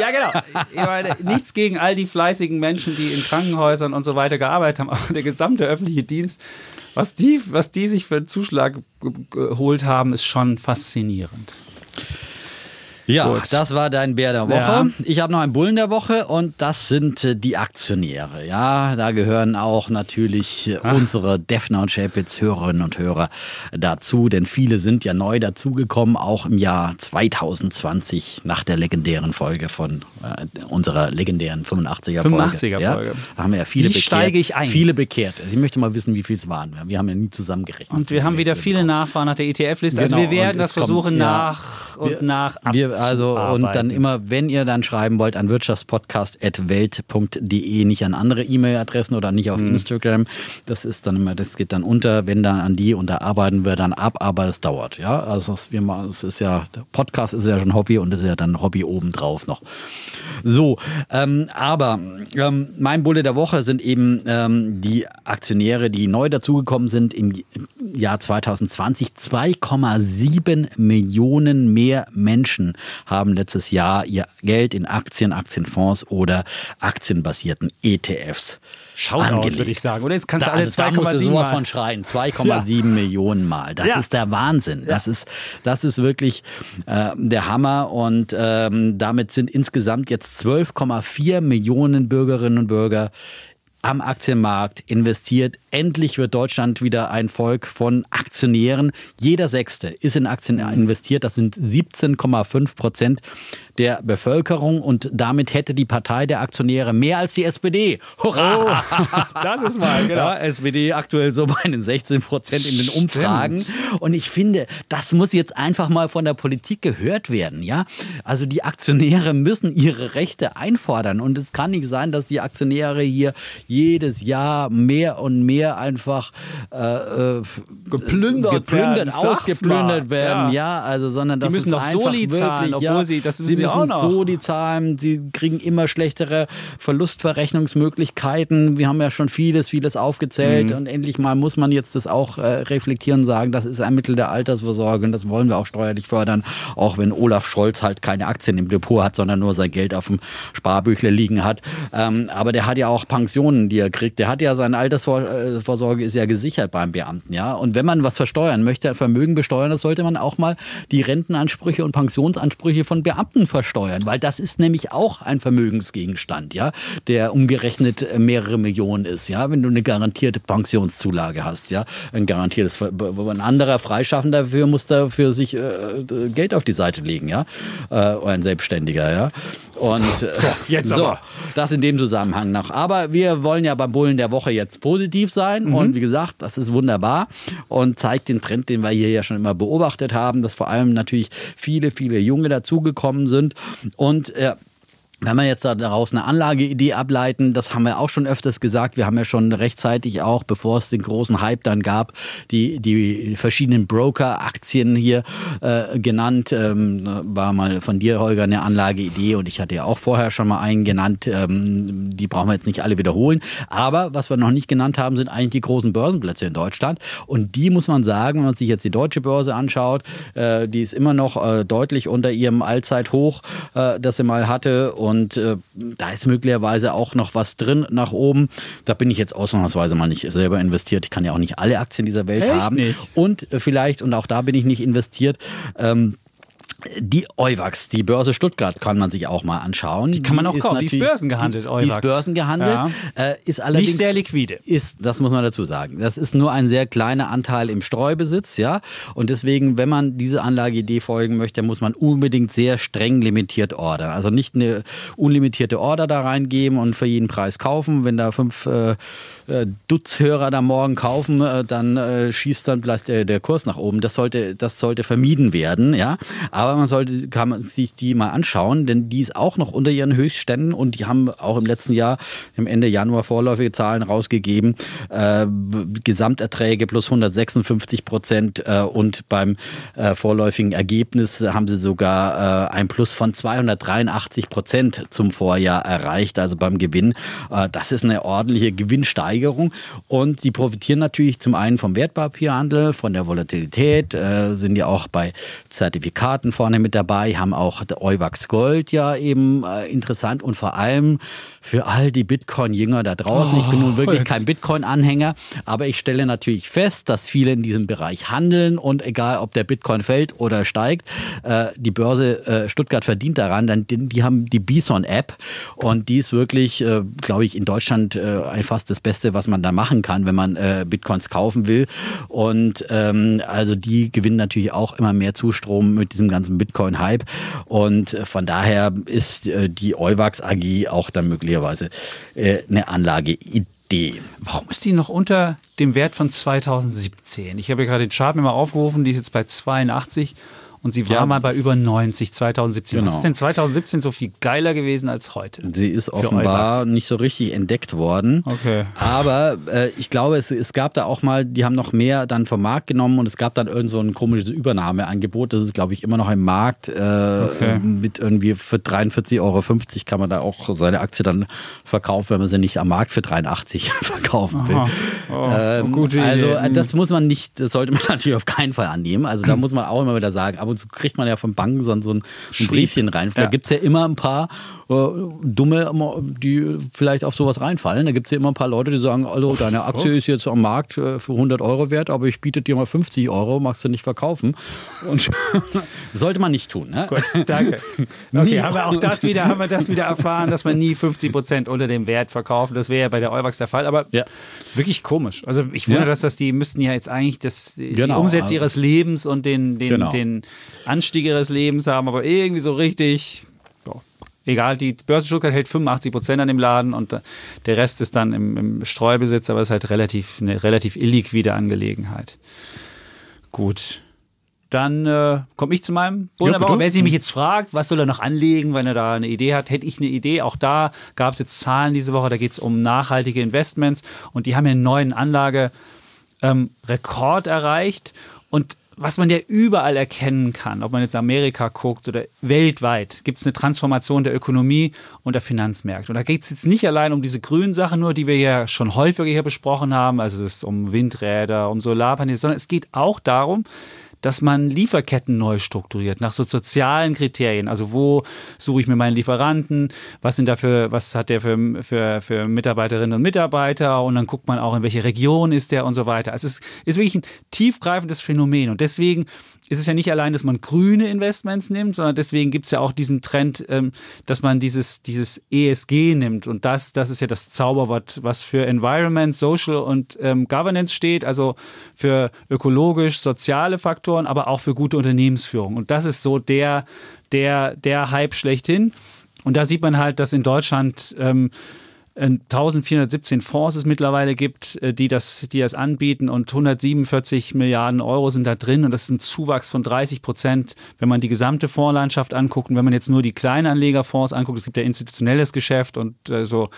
Ja, genau. Ich meine, nichts gegen all die fleißigen Menschen, die in Krankenhäusern und so weiter gearbeitet haben, aber der gesamte öffentliche Dienst, was die, was die sich für einen Zuschlag geholt haben, ist schon faszinierend. Ja, Gut. das war dein Bär der Woche. Ja. Ich habe noch einen Bullen der Woche und das sind äh, die Aktionäre. Ja, da gehören auch natürlich äh, Ach. unsere Defner und Chapitz Hörerinnen und Hörer dazu, denn viele sind ja neu dazugekommen, auch im Jahr 2020 nach der legendären Folge von äh, unserer legendären 85er Folge. 85er Folge. Ja, da haben wir ja viele wie bekehrt. steige ich ein? Viele bekehrt. Also ich möchte mal wissen, wie viel es waren. Wir haben ja nie zusammengerechnet. Und wir haben wieder viele Nachfahren nach der ETF-Liste. Also genau. Also wir werden das versuchen kommt, nach und wir, nach wir, also und dann immer, wenn ihr dann schreiben wollt, an wirtschaftspodcast.welt.de, nicht an andere E-Mail-Adressen oder nicht auf mhm. Instagram. Das ist dann immer, das geht dann unter, wenn dann an die und da arbeiten wir dann ab, aber es dauert. Ja, also es, wir, es ist ja, der Podcast ist ja schon Hobby und ist ja dann Hobby obendrauf noch. So, ähm, aber ähm, mein Bulle der Woche sind eben ähm, die Aktionäre, die neu dazugekommen sind im Jahr 2020. 2,7 Millionen mehr Menschen haben letztes Jahr ihr Geld in Aktien, Aktienfonds oder aktienbasierten ETFs Shoutout, würde ich sagen. Oder jetzt kannst da, du alle also 2,7 musst du sowas von schreien. 2,7 ja. Millionen Mal. Das ja. ist der Wahnsinn. Das, ist, das ist wirklich äh, der Hammer. Und ähm, damit sind insgesamt jetzt 12,4 Millionen Bürgerinnen und Bürger am Aktienmarkt investiert endlich wird Deutschland wieder ein Volk von Aktionären. Jeder Sechste ist in Aktien investiert. Das sind 17,5 Prozent der Bevölkerung und damit hätte die Partei der Aktionäre mehr als die SPD. Hurra! Oh, das ist mal, genau. Ja, SPD aktuell so bei den 16 Prozent in den Umfragen. Stimmt. Und ich finde, das muss jetzt einfach mal von der Politik gehört werden. Ja, also die Aktionäre müssen ihre Rechte einfordern und es kann nicht sein, dass die Aktionäre hier jedes Jahr mehr und mehr einfach äh, äh geplündert, geplündert werden, ausgeplündert werden. Ja. ja. also sondern das die müssen noch Soli zahlen, obwohl ja, sie das sie müssen so die zahlen, sie kriegen immer schlechtere Verlustverrechnungsmöglichkeiten. Wir haben ja schon vieles, vieles aufgezählt mhm. und endlich mal muss man jetzt das auch äh, reflektieren und sagen, das ist ein Mittel der Altersvorsorge und das wollen wir auch steuerlich fördern, auch wenn Olaf Scholz halt keine Aktien im Depot hat, sondern nur sein Geld auf dem Sparbüchle liegen hat. Ähm, aber der hat ja auch Pensionen, die er kriegt. Der hat ja seine Altersvorsorge ist ja gesichert beim Beamten, ja. Und wenn man was versteuern möchte, Vermögen besteuern, das sollte man auch mal die Rentenansprüche und Pensionsansprüche von Beamten versteuern, weil das ist nämlich auch ein Vermögensgegenstand, ja, der umgerechnet mehrere Millionen ist, ja, wenn du eine garantierte Pensionszulage hast, ja, ein garantiertes, ein anderer Freischaffender dafür muss dafür sich äh, Geld auf die Seite legen, ja, äh, oder ein Selbstständiger, ja. Und so, jetzt so, aber. das in dem Zusammenhang noch. Aber wir wollen ja beim Bullen der Woche jetzt positiv sein. Mhm. Und wie gesagt, das ist wunderbar und zeigt den Trend, den wir hier ja schon immer beobachtet haben, dass vor allem natürlich viele, viele Junge dazugekommen sind. Und äh, wenn wir jetzt daraus eine Anlageidee ableiten, das haben wir auch schon öfters gesagt, wir haben ja schon rechtzeitig auch, bevor es den großen Hype dann gab, die, die verschiedenen Broker-Aktien hier äh, genannt. Ähm, war mal von dir, Holger, eine Anlageidee und ich hatte ja auch vorher schon mal einen genannt. Ähm, die brauchen wir jetzt nicht alle wiederholen. Aber was wir noch nicht genannt haben, sind eigentlich die großen Börsenplätze in Deutschland. Und die muss man sagen, wenn man sich jetzt die deutsche Börse anschaut, äh, die ist immer noch äh, deutlich unter ihrem Allzeithoch, äh, das sie mal hatte. Und und äh, da ist möglicherweise auch noch was drin nach oben. Da bin ich jetzt ausnahmsweise mal nicht selber investiert. Ich kann ja auch nicht alle Aktien dieser Welt Echt haben. Nicht? Und äh, vielleicht, und auch da bin ich nicht investiert, ähm, die Euwax, die Börse Stuttgart kann man sich auch mal anschauen. Die kann man auch kaufen. Die ist börsengehandelt, Euwax. Die ist börsengehandelt. Ja. Äh, ist allerdings Nicht sehr liquide. Ist, das muss man dazu sagen. Das ist nur ein sehr kleiner Anteil im Streubesitz, ja. Und deswegen, wenn man diese Anlageidee folgen möchte, muss man unbedingt sehr streng limitiert ordern. Also nicht eine unlimitierte Order da reingeben und für jeden Preis kaufen. Wenn da fünf äh, äh Dutzhörer da morgen kaufen, äh, dann äh, schießt dann vielleicht der, der Kurs nach oben. Das sollte, das sollte vermieden werden, ja. Aber aber man sollte kann man sich die mal anschauen, denn die ist auch noch unter ihren Höchstständen und die haben auch im letzten Jahr, im Ende Januar vorläufige Zahlen rausgegeben. Äh, Gesamterträge plus 156 Prozent äh, und beim äh, vorläufigen Ergebnis haben sie sogar äh, ein Plus von 283 Prozent zum Vorjahr erreicht, also beim Gewinn. Äh, das ist eine ordentliche Gewinnsteigerung und sie profitieren natürlich zum einen vom Wertpapierhandel, von der Volatilität, äh, sind ja auch bei Zertifikaten vorne mit dabei, haben auch Euwax Gold ja eben äh, interessant und vor allem für all die Bitcoin-Jünger da draußen. Oh, ich bin nun wirklich jetzt. kein Bitcoin-Anhänger, aber ich stelle natürlich fest, dass viele in diesem Bereich handeln und egal, ob der Bitcoin fällt oder steigt, äh, die Börse äh, Stuttgart verdient daran, denn die, die haben die Bison-App und die ist wirklich, äh, glaube ich, in Deutschland äh, fast das Beste, was man da machen kann, wenn man äh, Bitcoins kaufen will. Und ähm, also die gewinnen natürlich auch immer mehr Zustrom mit diesem ganzen Bitcoin-Hype und äh, von daher ist äh, die Euwax AG auch dann möglich möglicherweise äh, eine Anlageidee. Warum ist die noch unter dem Wert von 2017? Ich habe ja gerade den Chart mir mal aufgerufen, die ist jetzt bei 82 und sie war ja. mal bei über 90 2017. Genau. Was ist denn 2017 so viel geiler gewesen als heute? Sie ist offenbar nicht so richtig entdeckt worden. Okay. Aber äh, ich glaube, es, es gab da auch mal, die haben noch mehr dann vom Markt genommen und es gab dann irgend so ein komisches Übernahmeangebot. Das ist, glaube ich, immer noch im Markt. Äh, okay. Mit irgendwie für 43,50 Euro kann man da auch seine Aktie dann verkaufen, wenn man sie nicht am Markt für 83 verkaufen will. Oh, ähm, also das muss man nicht, das sollte man natürlich auf keinen Fall annehmen. Also da muss man auch immer wieder sagen, aber und zu kriegt man ja von Banken so ein, so ein Briefchen rein. Da ja. gibt es ja immer ein paar Dumme, die vielleicht auf sowas reinfallen. Da gibt es ja immer ein paar Leute, die sagen, also deine Aktie ist jetzt am Markt äh, für 100 Euro wert, aber ich biete dir mal 50 Euro, magst du nicht verkaufen. Und sollte man nicht tun. Ne? Gut, danke. Okay, haben wir auch das wieder, haben wir das wieder erfahren, dass man nie 50 Prozent unter dem Wert verkauft. Das wäre ja bei der Euwax der Fall, aber ja. wirklich komisch. Also ich wundere, ja. dass das die müssten ja jetzt eigentlich das, die genau. Umsätze also ihres Lebens und den, den, genau. den Anstieg ihres Lebens haben, aber irgendwie so richtig egal, die Börse Stuttgart hält 85 Prozent an dem Laden und der Rest ist dann im, im Streubesitz, aber es ist halt relativ, eine relativ illiquide Angelegenheit. Gut. Dann äh, komme ich zu meinem. Ja, Wenn Sie mich jetzt fragt, was soll er noch anlegen, wenn er da eine Idee hat, hätte ich eine Idee. Auch da gab es jetzt Zahlen diese Woche, da geht es um nachhaltige Investments und die haben ja einen neuen Anlagerekord ähm, erreicht. Und was man ja überall erkennen kann, ob man jetzt Amerika guckt oder weltweit, gibt es eine Transformation der Ökonomie und der Finanzmärkte. Und da geht es jetzt nicht allein um diese grünen Sachen nur, die wir ja schon häufiger hier besprochen haben, also es ist um Windräder, um Solarpaneele, sondern es geht auch darum, dass man Lieferketten neu strukturiert, nach so sozialen Kriterien. Also wo suche ich mir meinen Lieferanten, was sind dafür, was hat der für, für, für Mitarbeiterinnen und Mitarbeiter und dann guckt man auch, in welche Region ist der und so weiter. Also es ist, ist wirklich ein tiefgreifendes Phänomen und deswegen ist es ja nicht allein, dass man grüne Investments nimmt, sondern deswegen gibt es ja auch diesen Trend, ähm, dass man dieses, dieses ESG nimmt. Und das, das ist ja das Zauberwort, was für Environment, Social und ähm, Governance steht, also für ökologisch, soziale Faktoren, aber auch für gute Unternehmensführung. Und das ist so der, der, der Hype schlechthin. Und da sieht man halt, dass in Deutschland ähm, 1417 Fonds es mittlerweile gibt, äh, die das, die das anbieten und 147 Milliarden Euro sind da drin und das ist ein Zuwachs von 30 Prozent, wenn man die gesamte Fondslandschaft anguckt und wenn man jetzt nur die Kleinanlegerfonds anguckt, es gibt ja institutionelles Geschäft und äh, so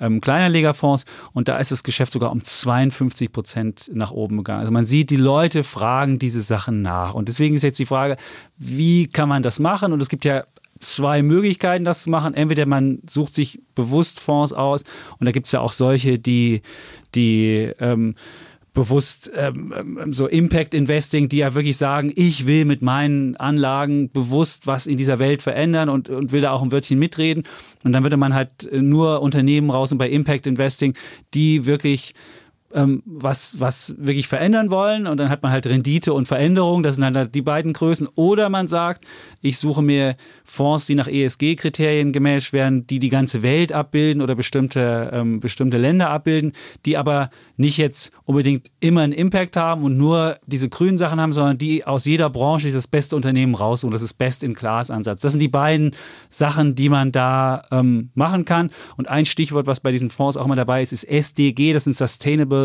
ähm, Kleinanlegerfonds und da ist das Geschäft sogar um 52 Prozent nach oben gegangen. Also man sieht, die Leute fragen diese Sachen nach und deswegen ist jetzt die Frage, wie kann man das machen und es gibt ja zwei Möglichkeiten, das zu machen. Entweder man sucht sich bewusst Fonds aus und da gibt es ja auch solche, die, die ähm, bewusst ähm, ähm, so Impact Investing, die ja wirklich sagen, ich will mit meinen Anlagen bewusst was in dieser Welt verändern und, und will da auch ein Wörtchen mitreden. Und dann würde man halt nur Unternehmen raus und bei Impact Investing, die wirklich ähm, was, was wirklich verändern wollen und dann hat man halt Rendite und Veränderung, das sind halt die beiden Größen. Oder man sagt, ich suche mir Fonds, die nach ESG-Kriterien gematcht werden, die die ganze Welt abbilden oder bestimmte, ähm, bestimmte Länder abbilden, die aber nicht jetzt unbedingt immer einen Impact haben und nur diese grünen Sachen haben, sondern die aus jeder Branche das beste Unternehmen raussuchen. Das ist Best-in-Class-Ansatz. Das sind die beiden Sachen, die man da ähm, machen kann. Und ein Stichwort, was bei diesen Fonds auch immer dabei ist, ist SDG, das sind Sustainable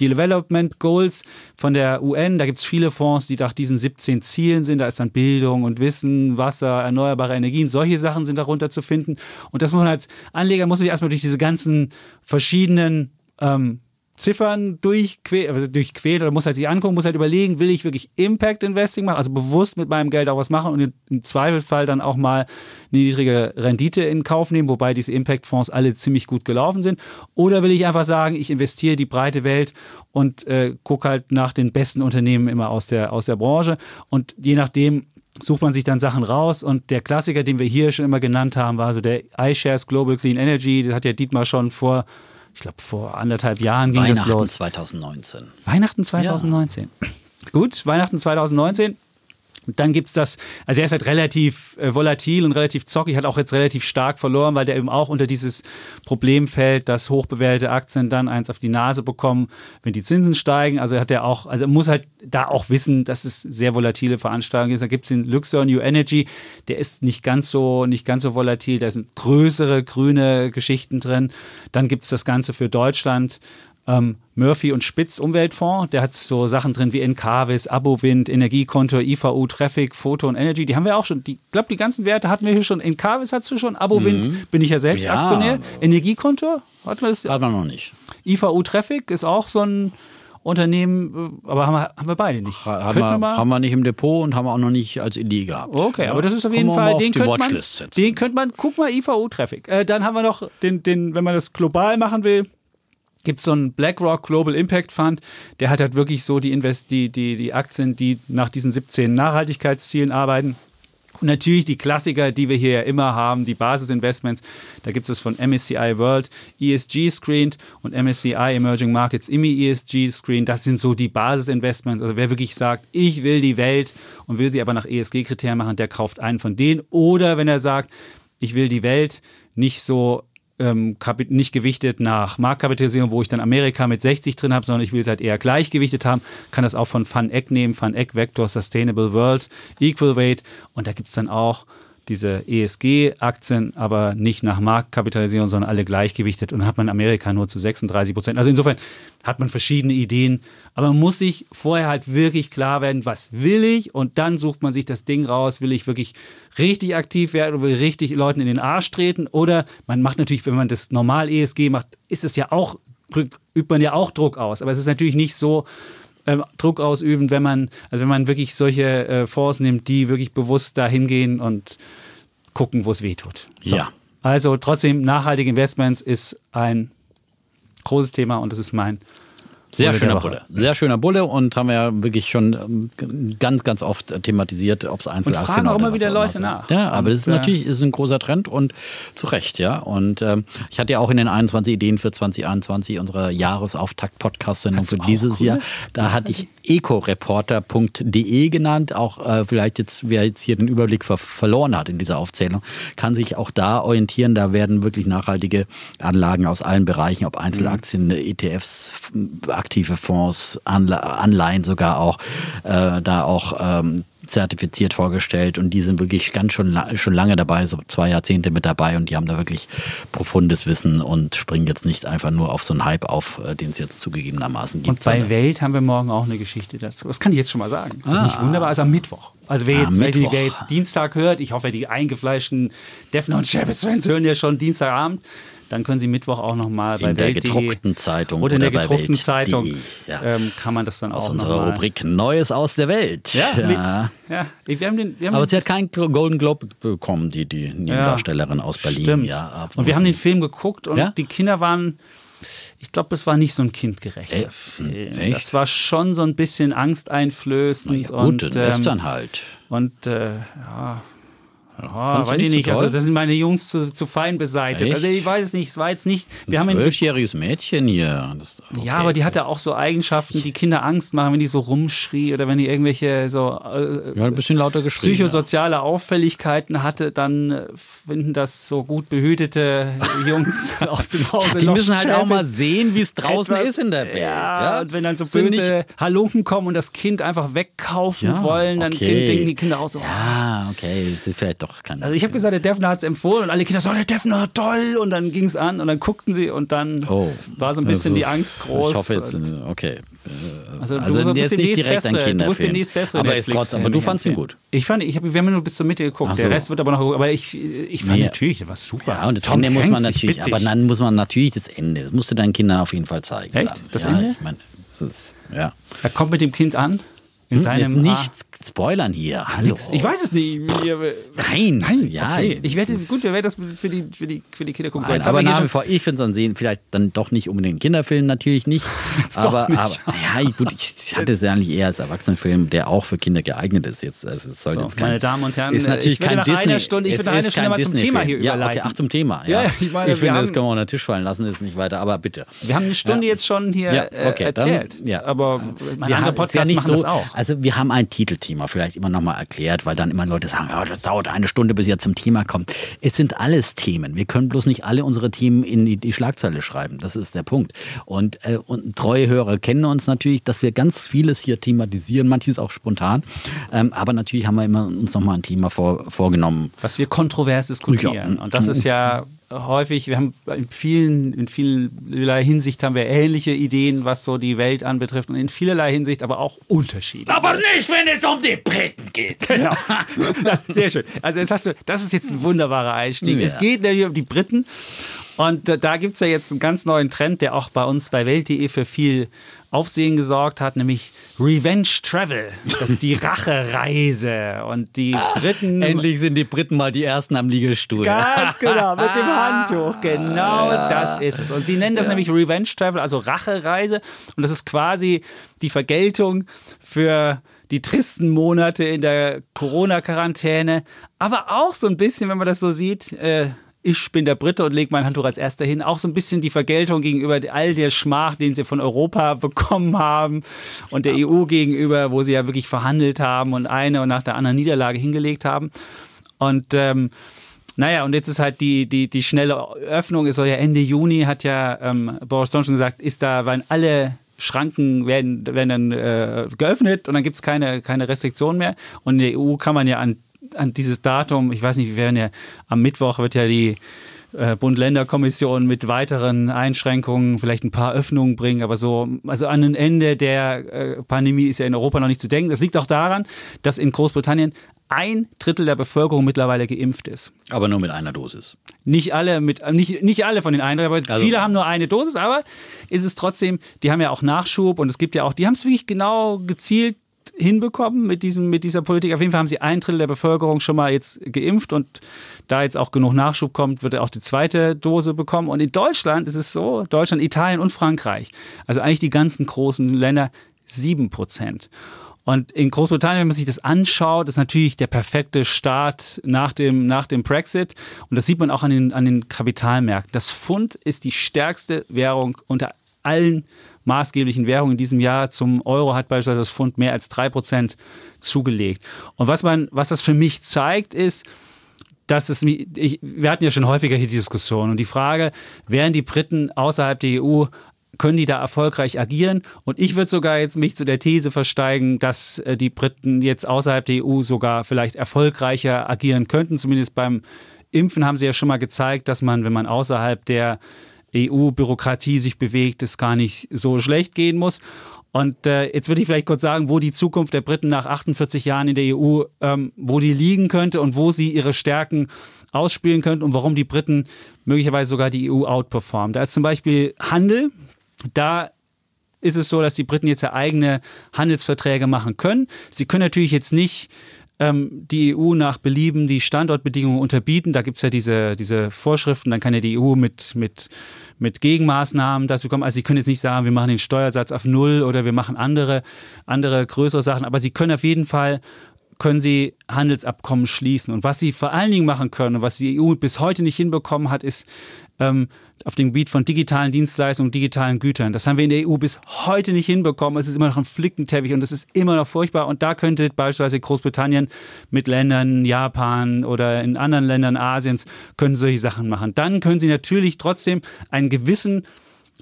Development Goals von der UN. Da gibt es viele Fonds, die nach diesen 17 Zielen sind. Da ist dann Bildung und Wissen, Wasser, erneuerbare Energien. Solche Sachen sind darunter zu finden. Und das muss man als Anleger, muss man erstmal durch diese ganzen verschiedenen ähm, Ziffern durchquälen, also durchquälen oder muss halt sich angucken, muss halt überlegen, will ich wirklich Impact Investing machen, also bewusst mit meinem Geld auch was machen und im Zweifelsfall dann auch mal eine niedrige Rendite in Kauf nehmen, wobei diese Impact Fonds alle ziemlich gut gelaufen sind. Oder will ich einfach sagen, ich investiere die breite Welt und äh, gucke halt nach den besten Unternehmen immer aus der, aus der Branche und je nachdem, sucht man sich dann Sachen raus und der Klassiker, den wir hier schon immer genannt haben, war so der iShares Global Clean Energy, das hat ja Dietmar schon vor ich glaube, vor anderthalb Jahren ging das los. Weihnachten 2019. Weihnachten 2019. Ja. Gut, Weihnachten 2019. Und dann gibt es das, also er ist halt relativ äh, volatil und relativ zockig, hat auch jetzt relativ stark verloren, weil der eben auch unter dieses Problem fällt, dass hochbewertete Aktien dann eins auf die Nase bekommen, wenn die Zinsen steigen. Also hat er auch, also er muss halt da auch wissen, dass es sehr volatile Veranstaltungen ist. Da gibt es den Luxor New Energy, der ist nicht ganz so, nicht ganz so volatil, da sind größere grüne Geschichten drin. Dann gibt es das Ganze für Deutschland ähm, Murphy und Spitz Umweltfonds. Der hat so Sachen drin wie Encarvis, Abowind, Energiekonto, IVU, Traffic, Foto und Energy. Die haben wir auch schon. Ich glaube, die ganzen Werte hatten wir hier schon. Encarvis hast du schon. Abowind mhm. bin ich ja selbst ja. Aktionär. Energiekonto hatten wir das? Hat man noch nicht. IVU Traffic ist auch so ein Unternehmen, äh, aber haben wir, haben wir beide nicht. Haben wir, wir haben wir nicht im Depot und haben wir auch noch nicht als Idee gehabt. Okay, ja. aber das ist auf jeden Fall, den könnte, man, den könnte man, guck mal, IVU Traffic. Äh, dann haben wir noch den, den, wenn man das global machen will, gibt es so einen BlackRock Global Impact Fund, der hat halt wirklich so die, Invest die, die, die Aktien, die nach diesen 17 Nachhaltigkeitszielen arbeiten. Und natürlich die Klassiker, die wir hier ja immer haben, die Basisinvestments. Da gibt es von MSCI World ESG Screened und MSCI Emerging Markets IMI ESG Screened. Das sind so die Basisinvestments. Also wer wirklich sagt, ich will die Welt und will sie aber nach ESG-Kriterien machen, der kauft einen von denen. Oder wenn er sagt, ich will die Welt nicht so ähm, nicht gewichtet nach Marktkapitalisierung, wo ich dann Amerika mit 60 drin habe, sondern ich will es halt eher gleichgewichtet haben, kann das auch von Fun Eck nehmen, Fun Eck Vector Sustainable World Equal Weight. Und da gibt es dann auch diese ESG-Aktien, aber nicht nach Marktkapitalisierung, sondern alle gleichgewichtet und hat man Amerika nur zu 36 Prozent. Also insofern hat man verschiedene Ideen, aber man muss sich vorher halt wirklich klar werden, was will ich? Und dann sucht man sich das Ding raus, will ich wirklich richtig aktiv werden und will richtig Leuten in den Arsch treten? Oder man macht natürlich, wenn man das normal ESG macht, ist es ja auch, übt man ja auch Druck aus, aber es ist natürlich nicht so, ähm, Druck ausüben, wenn man, also wenn man wirklich solche äh, Fonds nimmt, die wirklich bewusst dahin gehen und gucken, wo es weh tut. So. Ja. Also trotzdem, nachhaltige Investments ist ein großes Thema und das ist mein sehr schöner Bulle. Sehr schöner Bulle und haben wir ja wirklich schon ähm, ganz, ganz oft thematisiert, ob es Einzelaktien und fragen auch immer wieder Leute nach. Ja, aber und, das ist natürlich ist ein großer Trend und zu Recht, ja. Und ähm, ich hatte ja auch in den 21 Ideen für 2021 unsere Jahresauftakt-Podcast-Sendung für dieses cool. Jahr. Da hatte ich ecoreporter.de genannt. Auch äh, vielleicht jetzt, wer jetzt hier den Überblick ver verloren hat in dieser Aufzählung, kann sich auch da orientieren. Da werden wirklich nachhaltige Anlagen aus allen Bereichen, ob Einzelaktien, mhm. ETFs, aktive Fonds, Anle Anleihen sogar auch, äh, da auch ähm, zertifiziert vorgestellt und die sind wirklich ganz schon, schon lange dabei, so zwei Jahrzehnte mit dabei und die haben da wirklich profundes Wissen und springen jetzt nicht einfach nur auf so einen Hype auf, äh, den es jetzt zugegebenermaßen gibt. Und bei Welt haben wir morgen auch eine Geschichte dazu. Das kann ich jetzt schon mal sagen. Das ah. ist nicht wunderbar, also am Mittwoch. Also wer jetzt, wer, wer jetzt Dienstag hört, ich hoffe, die eingefleischten Defner und Shabbat-Fans hören ja schon Dienstagabend dann können Sie Mittwoch auch nochmal bei in der gedruckten Zeitung oder in der gedruckten Zeitung ja. ähm, kann man das dann aus auch unserer Rubrik Neues aus der Welt. Ja, ja. Ja. Wir haben den, wir haben aber sie hat keinen Golden Globe bekommen, die die Nebendarstellerin aus Berlin. Stimmt. Ja, und wir haben den Film geguckt und die Kinder waren ich glaube, es war nicht so ein kindgerechter Echt? Film. Echt? Das war schon so ein bisschen angsteinflößend. Ja, gut, und, ähm, Western halt. Und äh, ja, Oh, weiß ich nicht. So also, das sind meine Jungs zu, zu fein beseitigt. Echt? Also, ich weiß es nicht. Es war jetzt nicht. Wir ein zwölfjähriges Mädchen hier. Okay. Ja, aber die hatte auch so Eigenschaften, die Kinder Angst machen, wenn die so rumschrie oder wenn die irgendwelche so. Äh, ja, ein bisschen lauter geschrien. Psychosoziale ja. Auffälligkeiten hatte, dann äh, finden das so gut behütete Jungs aus dem Hause. Ja, die müssen halt auch mal sehen, wie es draußen etwas, ist in der Welt. Ja, ja, und wenn dann so böse Halunken kommen und das Kind einfach wegkaufen wollen, dann okay. denken die Kinder auch so. Ja, okay, das ist vielleicht doch doch keine. Also ich habe gesagt, der Defner hat es empfohlen und alle Kinder so, der Defner, toll. Und dann ging es an und dann guckten sie und dann oh, war so ein bisschen ist, die Angst groß. Ich hoffe jetzt, okay. Also, also du, bist nicht direkt bessere, ein du musst demnächst bessere aber, trotzdem, aber du fandst ihn gut. Ich fand, ich hab, wir haben nur bis zur Mitte geguckt. So. Der Rest wird aber noch, aber ich, ich fand nee. natürlich, der war super. Ja, und das Tom Ende muss man natürlich, aber dann muss man natürlich das Ende, das musst du deinen Kindern auf jeden Fall zeigen. Echt? Dann. Das ja, Ende? Ich meine, das ist, ja. Er kommt mit dem Kind an in hm, seinem nicht spoilern hier. Hallo. Ich weiß es nicht. Nein, nein, ja. Okay. Ich werde gut, wir werden das für die, für die, für die Kinder gucken. Nein, aber nach wie vor, ich finde es dann sehen, vielleicht dann doch nicht unbedingt Kinderfilm, natürlich nicht. aber, nicht. aber ja, gut, ich hatte es ja eigentlich eher als Erwachsenenfilm, der auch für Kinder geeignet ist. Jetzt, also es soll so, jetzt kein, meine Damen und Herren, ist natürlich kein Disney. Einer Stunde, ich würde eine Stunde mal zum Thema hier ja, okay, ach, zum Thema. Ja, ja ich, meine, ich finde, das können wir unter den Tisch fallen lassen, ist nicht weiter, aber bitte. Wir haben eine Stunde jetzt schon hier äh, erzählt. Aber meine andere Podcasts machen das auch. Also wir haben ein Titelthema, vielleicht immer noch mal erklärt, weil dann immer Leute sagen, ja, das dauert eine Stunde, bis ihr zum Thema kommt. Es sind alles Themen. Wir können bloß nicht alle unsere Themen in die, die Schlagzeile schreiben. Das ist der Punkt. Und, äh, und treue Hörer kennen uns natürlich, dass wir ganz vieles hier thematisieren, manches auch spontan. Ähm, aber natürlich haben wir immer uns nochmal ein Thema vor, vorgenommen. Was wir kontrovers diskutieren. Ja. Und das ist ja häufig, wir haben in vielen, in vielerlei Hinsicht haben wir ähnliche Ideen, was so die Welt anbetrifft und in vielerlei Hinsicht aber auch Unterschiede. Aber nicht, wenn es um die Briten geht. Genau. Das, sehr schön. Also jetzt hast du, das ist jetzt ein wunderbarer Einstieg. Ja. Es geht nämlich um die Briten und da gibt es ja jetzt einen ganz neuen Trend, der auch bei uns bei Welt.de für viel Aufsehen gesorgt hat, nämlich Revenge Travel, die Rachereise. Und die Briten. Endlich sind die Briten mal die Ersten am Liegestuhl. Ganz genau, mit dem Handtuch. Genau das ist es. Und sie nennen das ja. nämlich Revenge Travel, also Rachereise. Und das ist quasi die Vergeltung für die tristen Monate in der Corona-Quarantäne, aber auch so ein bisschen, wenn man das so sieht, äh, ich bin der Brite und lege mein Handtuch als erster hin. Auch so ein bisschen die Vergeltung gegenüber all der Schmach, den sie von Europa bekommen haben und der EU gegenüber, wo sie ja wirklich verhandelt haben und eine und nach der anderen Niederlage hingelegt haben. Und ähm, naja, und jetzt ist halt die, die, die schnelle Öffnung, es soll ja Ende Juni, hat ja ähm, Boris Johnson gesagt, ist da, weil alle Schranken werden, werden dann äh, geöffnet und dann gibt es keine, keine Restriktionen mehr. Und in der EU kann man ja an an dieses Datum, ich weiß nicht, wir werden ja am Mittwoch wird ja die äh, Bund-Länder-Kommission mit weiteren Einschränkungen vielleicht ein paar Öffnungen bringen, aber so, also an ein Ende der äh, Pandemie ist ja in Europa noch nicht zu denken. Das liegt auch daran, dass in Großbritannien ein Drittel der Bevölkerung mittlerweile geimpft ist. Aber nur mit einer Dosis. Nicht alle mit nicht, nicht alle von den einen, aber also, viele haben nur eine Dosis, aber ist es trotzdem, die haben ja auch Nachschub und es gibt ja auch, die haben es wirklich genau gezielt hinbekommen mit, diesem, mit dieser Politik. Auf jeden Fall haben sie ein Drittel der Bevölkerung schon mal jetzt geimpft und da jetzt auch genug Nachschub kommt, wird er auch die zweite Dose bekommen. Und in Deutschland ist es so, Deutschland, Italien und Frankreich, also eigentlich die ganzen großen Länder, sieben Prozent. Und in Großbritannien, wenn man sich das anschaut, ist natürlich der perfekte Start nach dem, nach dem Brexit. Und das sieht man auch an den, an den Kapitalmärkten. Das Pfund ist die stärkste Währung unter allen maßgeblichen Währungen in diesem Jahr. Zum Euro hat beispielsweise das Pfund mehr als drei Prozent zugelegt. Und was man, was das für mich zeigt, ist, dass es, ich, wir hatten ja schon häufiger hier die Diskussion und die Frage, wären die Briten außerhalb der EU können die da erfolgreich agieren? Und ich würde sogar jetzt mich zu der These versteigen, dass äh, die Briten jetzt außerhalb der EU sogar vielleicht erfolgreicher agieren könnten. Zumindest beim Impfen haben sie ja schon mal gezeigt, dass man, wenn man außerhalb der EU-Bürokratie sich bewegt, es gar nicht so schlecht gehen muss. Und äh, jetzt würde ich vielleicht kurz sagen, wo die Zukunft der Briten nach 48 Jahren in der EU, ähm, wo die liegen könnte und wo sie ihre Stärken ausspielen könnten und warum die Briten möglicherweise sogar die EU outperformen. Da ist zum Beispiel Handel. Da ist es so, dass die Briten jetzt ja eigene Handelsverträge machen können. Sie können natürlich jetzt nicht ähm, die EU nach Belieben die Standortbedingungen unterbieten. Da gibt es ja diese, diese Vorschriften. Dann kann ja die EU mit, mit, mit Gegenmaßnahmen dazu kommen. Also sie können jetzt nicht sagen, wir machen den Steuersatz auf Null oder wir machen andere, andere größere Sachen. Aber sie können auf jeden Fall können sie Handelsabkommen schließen. Und was sie vor allen Dingen machen können und was die EU bis heute nicht hinbekommen hat, ist ähm, auf dem Gebiet von digitalen Dienstleistungen, digitalen Gütern. Das haben wir in der EU bis heute nicht hinbekommen. Es ist immer noch ein Flickenteppich und es ist immer noch furchtbar. Und da könnte beispielsweise Großbritannien mit Ländern, Japan oder in anderen Ländern Asiens, können solche Sachen machen. Dann können sie natürlich trotzdem einen gewissen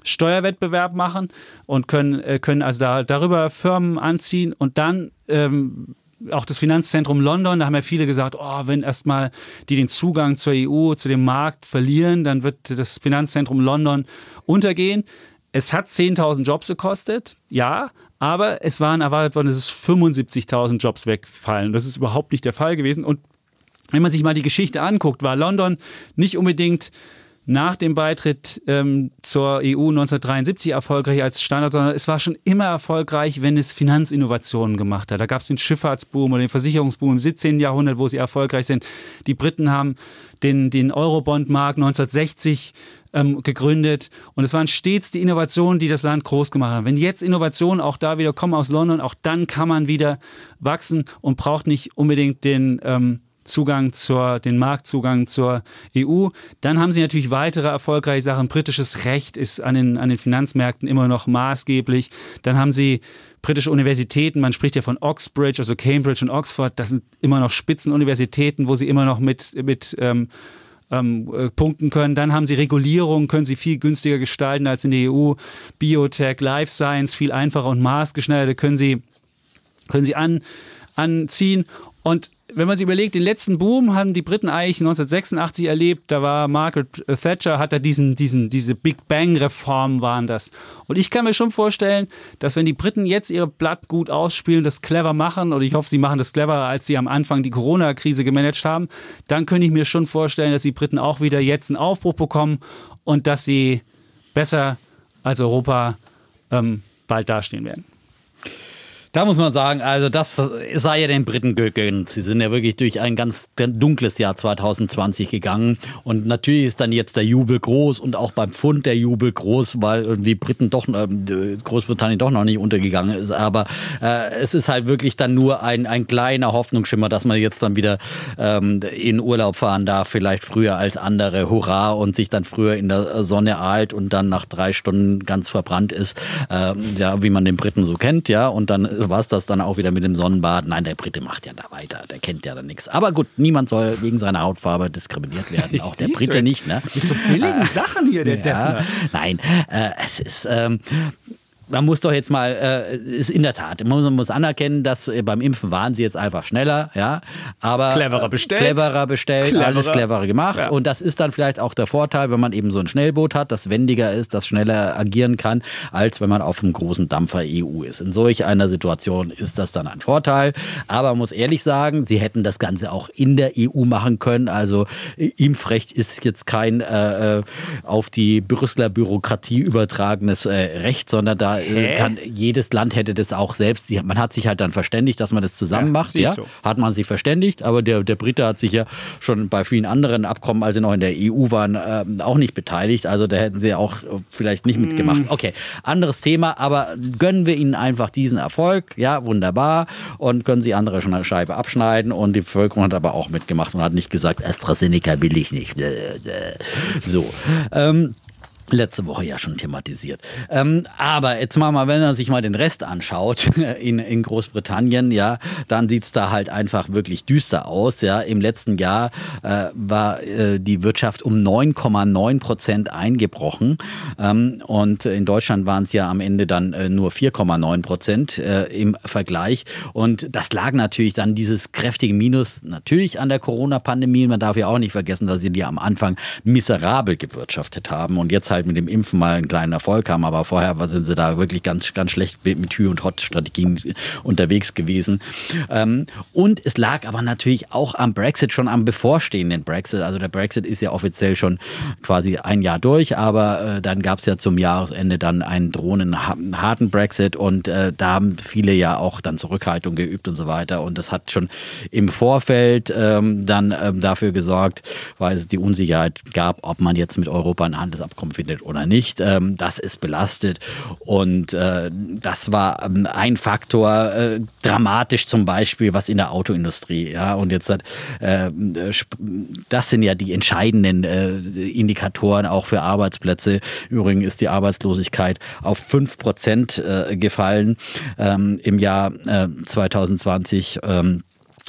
Steuerwettbewerb machen und können, äh, können also da, darüber Firmen anziehen und dann ähm, auch das Finanzzentrum London, da haben ja viele gesagt, oh, wenn erstmal die den Zugang zur EU, zu dem Markt verlieren, dann wird das Finanzzentrum London untergehen. Es hat 10.000 Jobs gekostet, ja, aber es waren erwartet worden, dass es 75.000 Jobs wegfallen. Das ist überhaupt nicht der Fall gewesen. Und wenn man sich mal die Geschichte anguckt, war London nicht unbedingt nach dem Beitritt ähm, zur EU 1973 erfolgreich als Standard, sondern es war schon immer erfolgreich, wenn es Finanzinnovationen gemacht hat. Da gab es den Schifffahrtsboom oder den Versicherungsboom im 17. Jahrhundert, wo sie erfolgreich sind. Die Briten haben den, den Eurobond-Markt 1960 ähm, gegründet und es waren stets die Innovationen, die das Land groß gemacht haben. Wenn jetzt Innovationen auch da wieder kommen aus London, auch dann kann man wieder wachsen und braucht nicht unbedingt den ähm, Zugang zur, den Marktzugang zur EU. Dann haben sie natürlich weitere erfolgreiche Sachen. Britisches Recht ist an den, an den Finanzmärkten immer noch maßgeblich. Dann haben sie britische Universitäten, man spricht ja von Oxbridge, also Cambridge und Oxford, das sind immer noch Spitzenuniversitäten, wo sie immer noch mit, mit ähm, ähm, äh, punkten können. Dann haben sie Regulierung, können sie viel günstiger gestalten als in der EU. Biotech, Life Science, viel einfacher und maßgeschneidert können sie, können sie an, anziehen. Und wenn man sich überlegt, den letzten Boom haben die Briten eigentlich 1986 erlebt. Da war Margaret Thatcher, hat da diesen, diesen, diese Big Bang-Reform waren das. Und ich kann mir schon vorstellen, dass wenn die Briten jetzt ihr Blatt gut ausspielen, das clever machen, oder ich hoffe, sie machen das cleverer, als sie am Anfang die Corona-Krise gemanagt haben, dann könnte ich mir schon vorstellen, dass die Briten auch wieder jetzt einen Aufbruch bekommen und dass sie besser als Europa ähm, bald dastehen werden. Da muss man sagen, also das sei ja den Briten gegönnt. Sie sind ja wirklich durch ein ganz dunkles Jahr 2020 gegangen. Und natürlich ist dann jetzt der Jubel groß und auch beim Pfund der Jubel groß, weil irgendwie Briten doch, äh, Großbritannien doch noch nicht untergegangen ist. Aber äh, es ist halt wirklich dann nur ein, ein kleiner Hoffnungsschimmer, dass man jetzt dann wieder ähm, in Urlaub fahren darf, vielleicht früher als andere. Hurra! Und sich dann früher in der Sonne ahlt und dann nach drei Stunden ganz verbrannt ist. Ähm, ja, wie man den Briten so kennt, ja. Und dann war es das dann auch wieder mit dem Sonnenbad. Nein, der Brite macht ja da weiter, der kennt ja da nichts. Aber gut, niemand soll wegen seiner Hautfarbe diskriminiert werden, auch der Brite nicht. Ne? Mit so billigen Sachen hier, der ja, Defner. Nein, äh, es ist... Ähm, man muss doch jetzt mal, äh, ist in der Tat, man muss anerkennen, dass äh, beim Impfen waren sie jetzt einfach schneller, ja, aber cleverer bestellt, cleverer bestellt, cleverer. alles cleverer gemacht ja. und das ist dann vielleicht auch der Vorteil, wenn man eben so ein Schnellboot hat, das wendiger ist, das schneller agieren kann, als wenn man auf einem großen Dampfer EU ist. In solch einer Situation ist das dann ein Vorteil, aber man muss ehrlich sagen, sie hätten das Ganze auch in der EU machen können, also äh, Impfrecht ist jetzt kein äh, äh, auf die Brüsseler Bürokratie übertragenes äh, Recht, sondern da äh, kann, jedes Land hätte das auch selbst. Man hat sich halt dann verständigt, dass man das zusammen ja, macht. Ja? So. Hat man sich verständigt, aber der, der Brite hat sich ja schon bei vielen anderen Abkommen, als sie noch in der EU waren, äh, auch nicht beteiligt. Also da hätten sie auch vielleicht nicht mitgemacht. Mm. Okay, anderes Thema, aber gönnen wir ihnen einfach diesen Erfolg. Ja, wunderbar. Und können sie andere schon eine Scheibe abschneiden. Und die Bevölkerung hat aber auch mitgemacht und hat nicht gesagt, AstraZeneca will ich nicht. So. Ähm, letzte Woche ja schon thematisiert. Ähm, aber jetzt mal, mal, wenn man sich mal den Rest anschaut in, in Großbritannien, ja, dann sieht's da halt einfach wirklich düster aus. Ja, im letzten Jahr äh, war äh, die Wirtschaft um 9,9 Prozent eingebrochen ähm, und in Deutschland waren es ja am Ende dann äh, nur 4,9 Prozent äh, im Vergleich. Und das lag natürlich dann dieses kräftige Minus natürlich an der Corona-Pandemie. Man darf ja auch nicht vergessen, dass sie die am Anfang miserabel gewirtschaftet haben und jetzt halt halt mit dem Impfen mal einen kleinen Erfolg haben, aber vorher sind sie da wirklich ganz, ganz schlecht mit Hü- und Hot-Strategien unterwegs gewesen. Ähm, und es lag aber natürlich auch am Brexit, schon am bevorstehenden Brexit. Also der Brexit ist ja offiziell schon quasi ein Jahr durch, aber äh, dann gab es ja zum Jahresende dann einen drohenden harten Brexit und äh, da haben viele ja auch dann Zurückhaltung geübt und so weiter. Und das hat schon im Vorfeld ähm, dann ähm, dafür gesorgt, weil es die Unsicherheit gab, ob man jetzt mit Europa ein Handelsabkommen findet stattfindet oder nicht. Ähm, das ist belastet und äh, das war ähm, ein Faktor, äh, dramatisch zum Beispiel, was in der Autoindustrie, ja, und jetzt hat, äh, das sind ja die entscheidenden Indikatoren auch für Arbeitsplätze. Übrigens ist die Arbeitslosigkeit auf 5 Prozent äh, gefallen ähm, im Jahr 2020.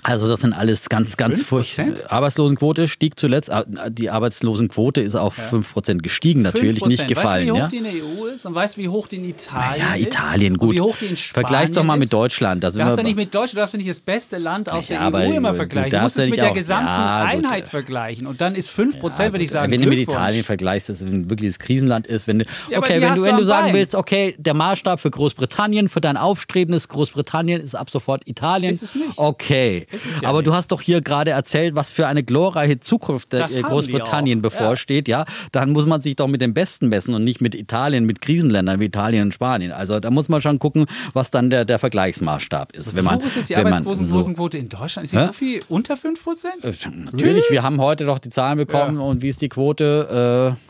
Also das sind alles ganz, ganz furchtbar. Arbeitslosenquote stieg zuletzt. Ah, die Arbeitslosenquote ist auf ja. 5% gestiegen, natürlich 5%. nicht gefallen. Weißt du, wie hoch ja? die in der EU ist und weißt du, wie hoch die in Italien ja, Italien, gut. Und wie hoch die in Spanien Vergleich doch mal mit Deutschland. Da du darfst ja nicht mit Deutschland, du darfst ja nicht das beste Land aus ja, der EU immer vergleichen. Du, du musst es mit der gesamten ja, Einheit vergleichen. Und dann ist 5%, ja, würde ich sagen, Wenn du mit Italien vergleichst, dass es ein wirkliches Krisenland ist, wenn du, okay, wenn du, wenn du sagen willst, okay, der Maßstab für Großbritannien, für dein aufstrebendes Großbritannien ist ab sofort Italien. Ist es nicht. Okay. Aber du hast doch hier gerade erzählt, was für eine glorreiche Zukunft der Großbritannien bevorsteht. Ja. ja, dann muss man sich doch mit dem Besten messen und nicht mit Italien, mit Krisenländern wie Italien und Spanien. Also da muss man schon gucken, was dann der, der Vergleichsmaßstab ist. Wenn man, Wo ist jetzt die Arbeitslosenquote so in Deutschland? Ist die so viel unter 5 Prozent? Äh, natürlich, wir haben heute doch die Zahlen bekommen und wie ist die Quote? Äh,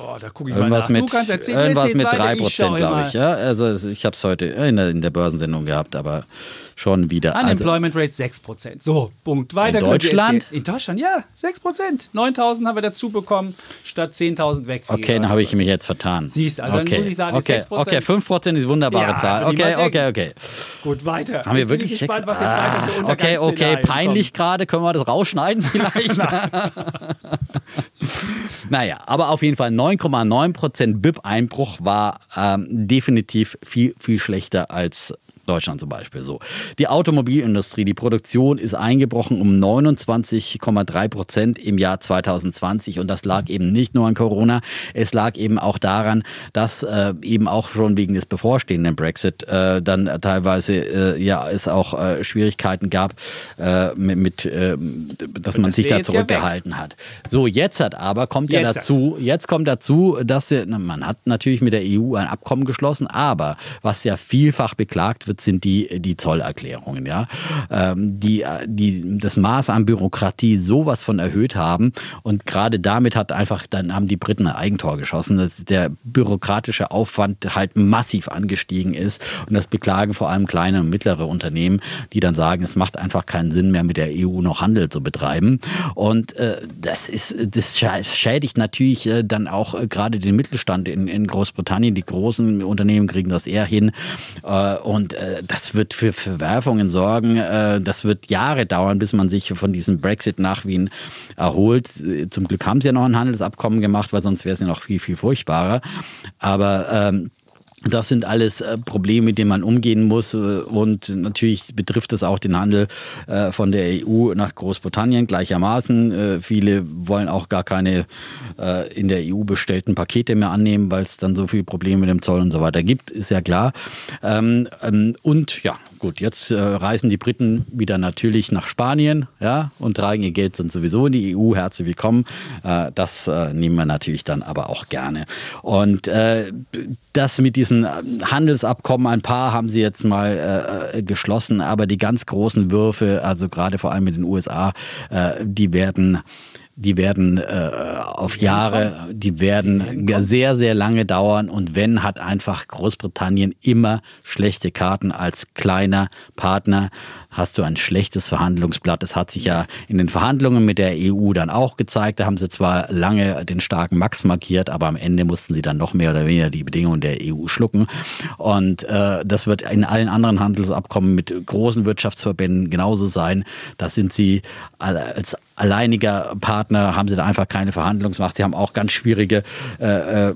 Boah, da gucke ich irgendwas mal nach. Mit, erzählen, irgendwas mit 3%, glaube ich. Ja? Also ich habe es heute in der, in der Börsensendung gehabt, aber schon wieder. Unemployment also, Rate 6%. So, Punkt. Weiter. In Deutschland? In Deutschland, ja, 6%. 9.000 haben wir dazu bekommen, statt 10.000 weg. Okay, dann habe ich mich jetzt vertan. Siehst also okay. muss ich sagen, okay. 6%. Okay, 5% ist wunderbare ja, Zahl. Okay, okay, okay. Gut, weiter. Haben wir wirklich gespannt, was jetzt ah, weiter für Okay, okay, peinlich gerade. Können wir das rausschneiden vielleicht? naja, aber auf jeden Fall 9,9% BIP-Einbruch war ähm, definitiv viel, viel schlechter als Deutschland zum Beispiel so. Die Automobilindustrie, die Produktion ist eingebrochen um 29,3 Prozent im Jahr 2020 und das lag eben nicht nur an Corona, es lag eben auch daran, dass äh, eben auch schon wegen des bevorstehenden Brexit äh, dann teilweise äh, ja es auch äh, Schwierigkeiten gab äh, mit, mit äh, dass man das sich da zurückgehalten ja hat. So jetzt hat aber kommt jetzt ja dazu, jetzt kommt dazu, dass man hat natürlich mit der EU ein Abkommen geschlossen, aber was ja vielfach beklagt wird sind die, die Zollerklärungen, ja. Ähm, die, die das Maß an Bürokratie sowas von erhöht haben und gerade damit hat einfach, dann haben die Briten ein Eigentor geschossen, dass der bürokratische Aufwand halt massiv angestiegen ist und das beklagen vor allem kleine und mittlere Unternehmen, die dann sagen, es macht einfach keinen Sinn mehr mit der EU noch Handel zu betreiben und äh, das ist, das schädigt natürlich äh, dann auch äh, gerade den Mittelstand in, in Großbritannien. Die großen Unternehmen kriegen das eher hin. Äh, und das wird für Verwerfungen sorgen. Das wird Jahre dauern, bis man sich von diesem Brexit nach Wien erholt. Zum Glück haben sie ja noch ein Handelsabkommen gemacht, weil sonst wäre es ja noch viel, viel furchtbarer. Aber ähm, das sind alles äh, Probleme, mit denen man umgehen muss. Äh, und natürlich betrifft es auch den Handel äh, von der EU nach Großbritannien gleichermaßen. Viele wollen auch gar keine in der EU bestellten Pakete mehr annehmen, weil es dann so viele Probleme mit dem Zoll und so weiter gibt, ist ja klar. Ähm, ähm, und ja, gut, jetzt äh, reisen die Briten wieder natürlich nach Spanien ja, und tragen ihr Geld sonst sowieso in die EU. Herzlich willkommen. Äh, das äh, nehmen wir natürlich dann aber auch gerne. Und äh, das mit diesen Handelsabkommen, ein paar haben sie jetzt mal äh, geschlossen, aber die ganz großen Würfe, also gerade vor allem mit den USA, äh, die werden die werden äh, auf Jahre, die werden sehr, sehr lange dauern. Und wenn, hat einfach Großbritannien immer schlechte Karten als kleiner Partner hast du ein schlechtes Verhandlungsblatt. Das hat sich ja in den Verhandlungen mit der EU dann auch gezeigt. Da haben sie zwar lange den starken Max markiert, aber am Ende mussten sie dann noch mehr oder weniger die Bedingungen der EU schlucken. Und äh, das wird in allen anderen Handelsabkommen mit großen Wirtschaftsverbänden genauso sein. Da sind sie als alleiniger Partner, haben sie da einfach keine Verhandlungsmacht. Sie haben auch ganz schwierige äh, äh,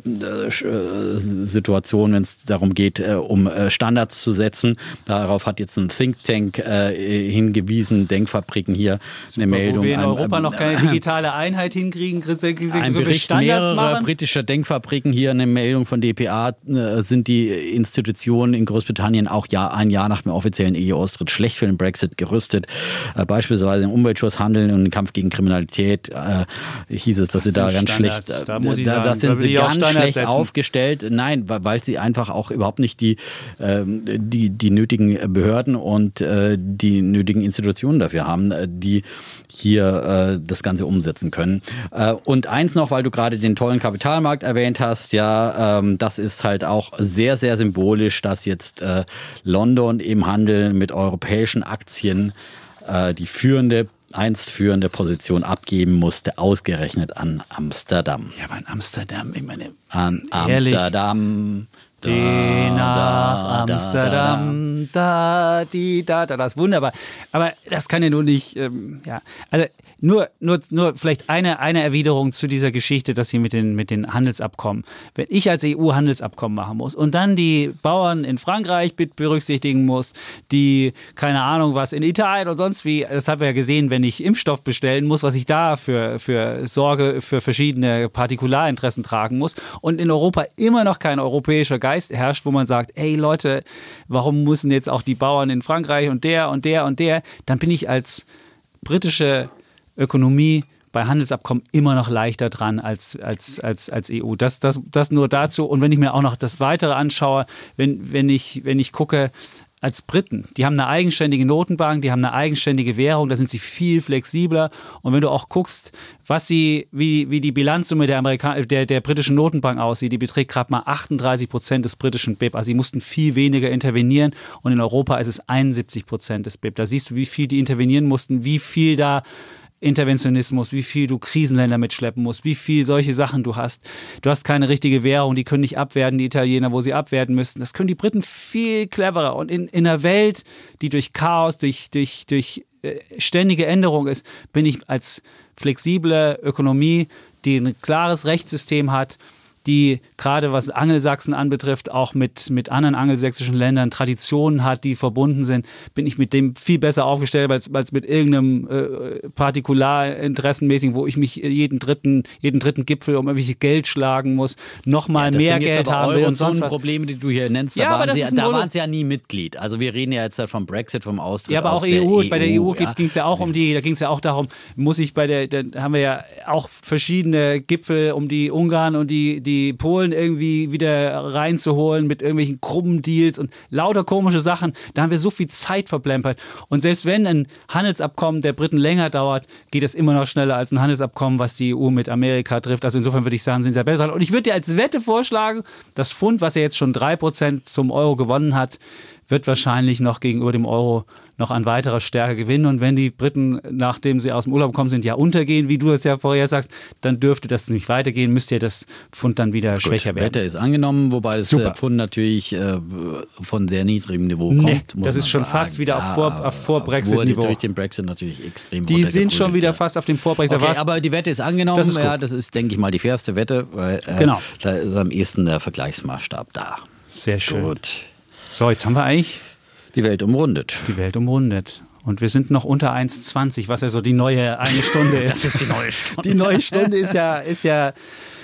Situationen, wenn es darum geht, äh, um äh, Standards zu setzen. Darauf hat jetzt ein Think Tank äh, äh, hingewiesen, Denkfabriken hier Super, eine Meldung. Wo wir in Europa noch keine digitale Einheit hinkriegen, ein Bericht Standards mehrere machen. britischer Denkfabriken hier eine Meldung von DPA äh, sind die Institutionen in Großbritannien auch ein Jahr nach dem offiziellen EU-Austritt schlecht für den Brexit gerüstet. Äh, beispielsweise im Umweltschutz, Handeln und im Kampf gegen Kriminalität hieß es, dass das sie da ganz Standards. schlecht, da, da, das sind sie ganz schlecht setzen. aufgestellt. Nein, weil sie einfach auch überhaupt nicht die, ähm, die, die nötigen Behörden und äh, die nötigen Institutionen dafür haben, äh, die hier äh, das Ganze umsetzen können. Äh, und eins noch, weil du gerade den tollen Kapitalmarkt erwähnt hast, ja, ähm, das ist halt auch sehr, sehr symbolisch, dass jetzt äh, London im Handel mit europäischen Aktien äh, die führende einst führende Position abgeben musste, ausgerechnet an Amsterdam. Ja, aber an Amsterdam, ich meine. An Amsterdam. Da, nach da, Amsterdam, da, da, die, da, da, das ist wunderbar. Aber das kann ja nur nicht, ähm, ja, also nur, nur, nur vielleicht eine, eine Erwiderung zu dieser Geschichte, dass sie mit den, mit den Handelsabkommen. Wenn ich als EU Handelsabkommen machen muss und dann die Bauern in Frankreich berücksichtigen muss, die, keine Ahnung was, in Italien und sonst wie, das haben wir ja gesehen, wenn ich Impfstoff bestellen muss, was ich da für, für Sorge für verschiedene Partikularinteressen tragen muss und in Europa immer noch kein europäischer Geist herrscht, wo man sagt, ey Leute, warum müssen jetzt auch die Bauern in Frankreich und der und der und der, dann bin ich als britische Ökonomie bei Handelsabkommen immer noch leichter dran als, als, als, als EU. Das, das, das nur dazu. Und wenn ich mir auch noch das Weitere anschaue, wenn, wenn, ich, wenn ich gucke, als Briten, die haben eine eigenständige Notenbank, die haben eine eigenständige Währung, da sind sie viel flexibler. Und wenn du auch guckst, was sie, wie, wie die Bilanzsumme der, Amerikan der, der britischen Notenbank aussieht, die beträgt gerade mal 38 Prozent des britischen BIP. Also sie mussten viel weniger intervenieren und in Europa ist es 71 Prozent des BIP. Da siehst du, wie viel die intervenieren mussten, wie viel da Interventionismus, wie viel du Krisenländer mitschleppen musst, wie viel solche Sachen du hast. Du hast keine richtige Währung, die können nicht abwerten, die Italiener, wo sie abwerten müssten. Das können die Briten viel cleverer. Und in, in einer Welt, die durch Chaos, durch, durch, durch äh, ständige Änderung ist, bin ich als flexible Ökonomie, die ein klares Rechtssystem hat, die gerade was Angelsachsen anbetrifft, auch mit, mit anderen angelsächsischen Ländern Traditionen hat, die verbunden sind, bin ich mit dem viel besser aufgestellt als, als mit irgendeinem äh, Partikularinteressenmäßigen, wo ich mich jeden dritten, jeden dritten Gipfel um irgendwelches Geld schlagen muss, nochmal ja, mehr Geld haben will und sonst was. Probleme, die du hier nennst, ja, da, waren sie, da waren sie ja nie Mitglied. Also wir reden ja jetzt halt vom Brexit, vom Austritt Ja, aber auch EU, EU, bei der EU ja. ging es ja auch um die, da ging es ja auch darum, muss ich bei der, da haben wir ja auch verschiedene Gipfel um die Ungarn und die, die die Polen irgendwie wieder reinzuholen mit irgendwelchen krummen Deals und lauter komische Sachen. Da haben wir so viel Zeit verplempert. Und selbst wenn ein Handelsabkommen der Briten länger dauert, geht es immer noch schneller als ein Handelsabkommen, was die EU mit Amerika trifft. Also insofern würde ich sagen, sind sie ja besser. Und ich würde dir als Wette vorschlagen, das Pfund, was er jetzt schon 3% zum Euro gewonnen hat, wird wahrscheinlich noch gegenüber dem Euro noch an weiterer Stärke gewinnen. Und wenn die Briten, nachdem sie aus dem Urlaub kommen sind, ja untergehen, wie du es ja vorher sagst, dann dürfte das nicht weitergehen, müsste ja das Pfund dann wieder Gut, schwächer werden. Wette ist angenommen, wobei das Super. Pfund natürlich äh, von sehr niedrigem Niveau kommt. Nee, das ist schon sagen. fast wieder auf, Vor, auf Vor-Brexit-Niveau. durch den Brexit natürlich extrem Die sind schon wieder fast auf dem Vor-Brexit. Okay, aber die Wette ist angenommen. Das ist ja, das ist, denke ich mal, die fairste Wette, weil äh, genau. da ist am ehesten der Vergleichsmaßstab da. Sehr schön. Gut. So, jetzt haben wir eigentlich die Welt umrundet. Die Welt umrundet. Und wir sind noch unter 1,20, was ja so die neue eine Stunde ist. das ist die neue Stunde. Die neue Stunde ist ja. Ist ja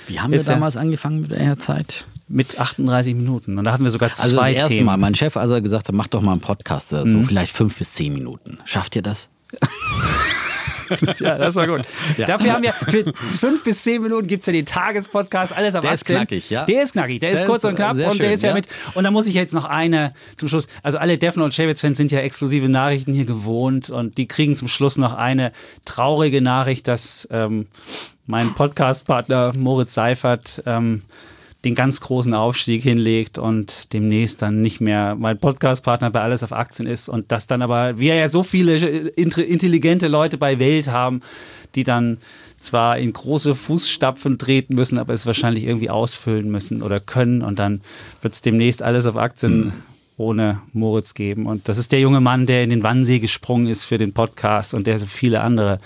Wie haben wir damals ja, angefangen mit der Zeit? Mit 38 Minuten. Und da hatten wir sogar zwei Also das erste Themen. Mal. Mein Chef, also gesagt hat, mach doch mal einen Podcast, so mhm. vielleicht fünf bis zehn Minuten. Schafft ihr das? ja, das war gut. Ja. Dafür haben wir für fünf bis zehn Minuten gibt es ja den Tagespodcast, alles auf Der Aktien. ist knackig, ja. Der ist knackig, der, der ist kurz und knapp und schön, der ist ja, ja, mit. Und da muss ich jetzt noch eine zum Schluss. Also alle Defner und Chavez-Fans sind ja exklusive Nachrichten hier gewohnt und die kriegen zum Schluss noch eine traurige Nachricht, dass ähm, mein Podcastpartner Moritz Seifert ähm, den ganz großen Aufstieg hinlegt und demnächst dann nicht mehr mein Podcastpartner bei Alles auf Aktien ist und das dann aber, wir ja so viele intelligente Leute bei Welt haben, die dann zwar in große Fußstapfen treten müssen, aber es wahrscheinlich irgendwie ausfüllen müssen oder können und dann wird es demnächst Alles auf Aktien mhm ohne Moritz geben. Und das ist der junge Mann, der in den Wannsee gesprungen ist für den Podcast und der so viele andere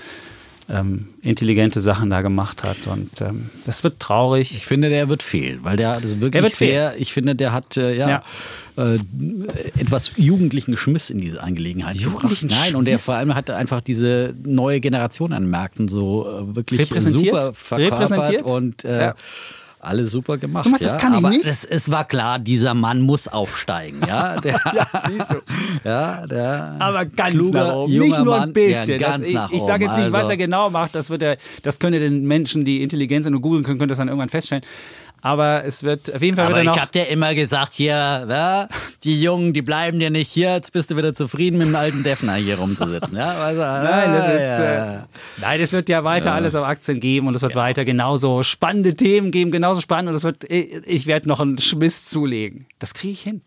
ähm, intelligente Sachen da gemacht hat. Und ähm, das wird traurig. Ich finde, der wird fehlen, weil der das ist wirklich sehr, fehlen. ich finde, der hat äh, ja, ja. Äh, etwas jugendlichen Schmiss in diese Angelegenheit jugendlichen gebracht. Nein, und der vor allem hat einfach diese neue Generation an Märkten so äh, wirklich super verkörpert und äh, ja alles super gemacht. Meinst, ja? das kann ich Aber nicht. Es, es, war klar, dieser Mann muss aufsteigen. Ja, der, ja siehst du. Ja, der Aber ganz kluger, nach oben. Nicht nur ein bisschen. Ganz das, ich, ich sage jetzt nicht, was also er genau macht. Das, wird er, das können den Menschen, die intelligent sind und googeln können, können das dann irgendwann feststellen. Aber es wird auf jeden Fall Aber wieder noch. Ich hab dir immer gesagt, hier, ja, die Jungen, die bleiben dir nicht hier. Jetzt bist du wieder zufrieden mit dem alten Defner hier rumzusitzen. Ja? Also, nein, das ist, ja. äh, nein, es wird ja weiter alles auf Aktien geben und es wird weiter genauso spannende Themen geben, genauso spannend und es wird, ich werde noch einen Schmiss zulegen. Das kriege ich hin.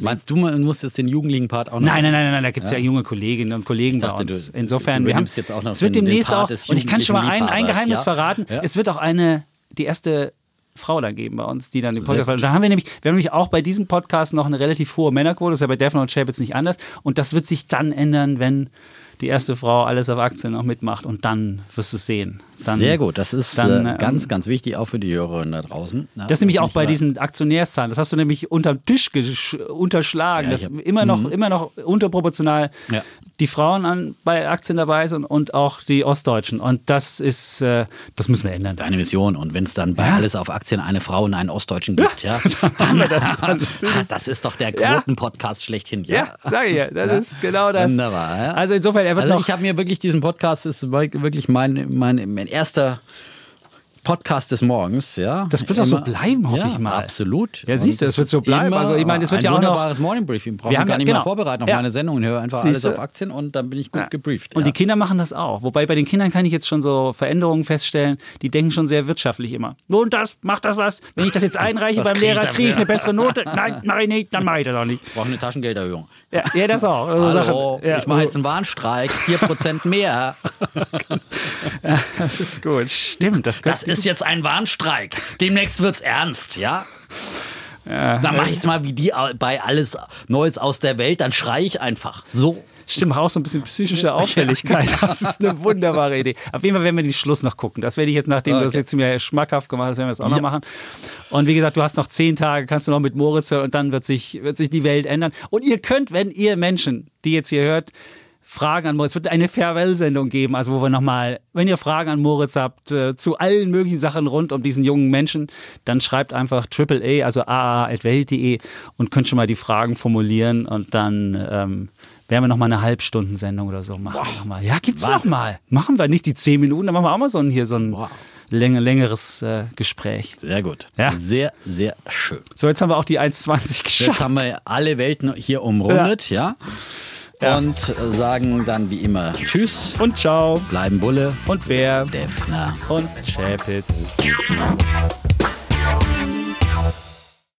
Meinst du, man muss jetzt den jugendlichen Part auch noch? Nein, nein, nein, nein, da gibt es ja. ja. junge Kolleginnen und Kollegen dachte, bei uns. Insofern, du, du wir haben jetzt auch noch es wird demnächst auch, und ich kann schon mal ein, ein Geheimnis ja? verraten, es wird auch eine, die erste Frau dann geben bei uns, die dann den Podcast Da haben wir nämlich, wir haben nämlich auch bei diesem Podcast noch eine relativ hohe Männerquote, das ist ja bei Devon und Chapitz nicht anders. Und das wird sich dann ändern, wenn die erste Frau alles auf Aktien noch mitmacht und dann wirst du es sehen. Dann, Sehr gut, das ist dann, äh, ganz, ähm, ganz wichtig auch für die Hörerinnen da draußen. Ja, das nämlich auch bei diesen Aktionärszahlen, das hast du nämlich unterm Tisch unterschlagen, ja, dass hab, immer noch, mhm. immer noch unterproportional ja. die Frauen an, bei Aktien dabei sind und auch die Ostdeutschen. Und das ist, äh, das müssen wir ändern. Deine Mission. Und wenn es dann bei alles auf Aktien eine Frau und einen Ostdeutschen gibt, ja, dann, das, dann, das, ist doch der Quoten-Podcast schlechthin. Ja, ja sage ich ja, das ist genau das. Wunderbar. Also insofern, er wird also noch ich habe mir wirklich diesen Podcast, ist wirklich mein, mein, mein erster Podcast des Morgens, ja. Das wird doch so bleiben, hoffe ja, ich mal. Absolut. Ja, siehst du, das wird so bleiben. Also ich meine, es wird ja auch noch wunderbares Morning Briefing. Brauchen wir gar nicht genau. mehr vorbereiten auf ja. meine Sendung und höre einfach siehst alles auf Aktien und dann bin ich gut ja. gebrieft. Und die Kinder machen das auch. Wobei bei den Kindern kann ich jetzt schon so Veränderungen feststellen. Die denken schon sehr wirtschaftlich immer. Lohnt das? Macht das was? Wenn ich das jetzt einreiche beim Lehrer, kriege ich eine bessere Note? Nein, mache ich nicht, dann mache ich das auch nicht. Ich brauche eine Taschengelderhöhung. Ja, das auch. Also Hallo, ja. ich mache jetzt einen Warnstreik, 4% mehr. das ist gut. Stimmt. Das, das ist jetzt ein Warnstreik. Demnächst wird's ernst, ja? Ja, dann mache ich es mal wie die bei alles Neues aus der Welt, dann schreie ich einfach. So. Stimmt, auch so ein bisschen psychische Auffälligkeit. Das ist eine wunderbare Idee. Auf jeden Fall werden wir den Schluss noch gucken. Das werde ich jetzt, nachdem okay. du das jetzt mir schmackhaft gemacht hast, werden wir das auch ja. noch machen. Und wie gesagt, du hast noch zehn Tage, kannst du noch mit Moritz hören und dann wird sich, wird sich die Welt ändern. Und ihr könnt, wenn ihr Menschen, die jetzt hier hört, Fragen an Moritz. Es wird eine Farewell-Sendung geben, also wo wir nochmal, wenn ihr Fragen an Moritz habt, äh, zu allen möglichen Sachen rund um diesen jungen Menschen, dann schreibt einfach AAA, also aa.welt.de und könnt schon mal die Fragen formulieren und dann ähm, werden wir noch mal eine Halbstundensendung oder so machen. Wow. Ja, gibt's Wahnsinn. noch mal. Machen wir nicht die zehn Minuten, dann machen wir auch mal so ein, hier so ein, länger, längeres äh, Gespräch. Sehr gut. Ja. Sehr, sehr schön. So, jetzt haben wir auch die 1,20 Jetzt geschafft. haben wir alle Welten hier umrundet, ja. Ja. Und sagen dann wie immer Tschüss, Und ciao. bleiben Bulle, Und Bär. Defner. Und Chapitz.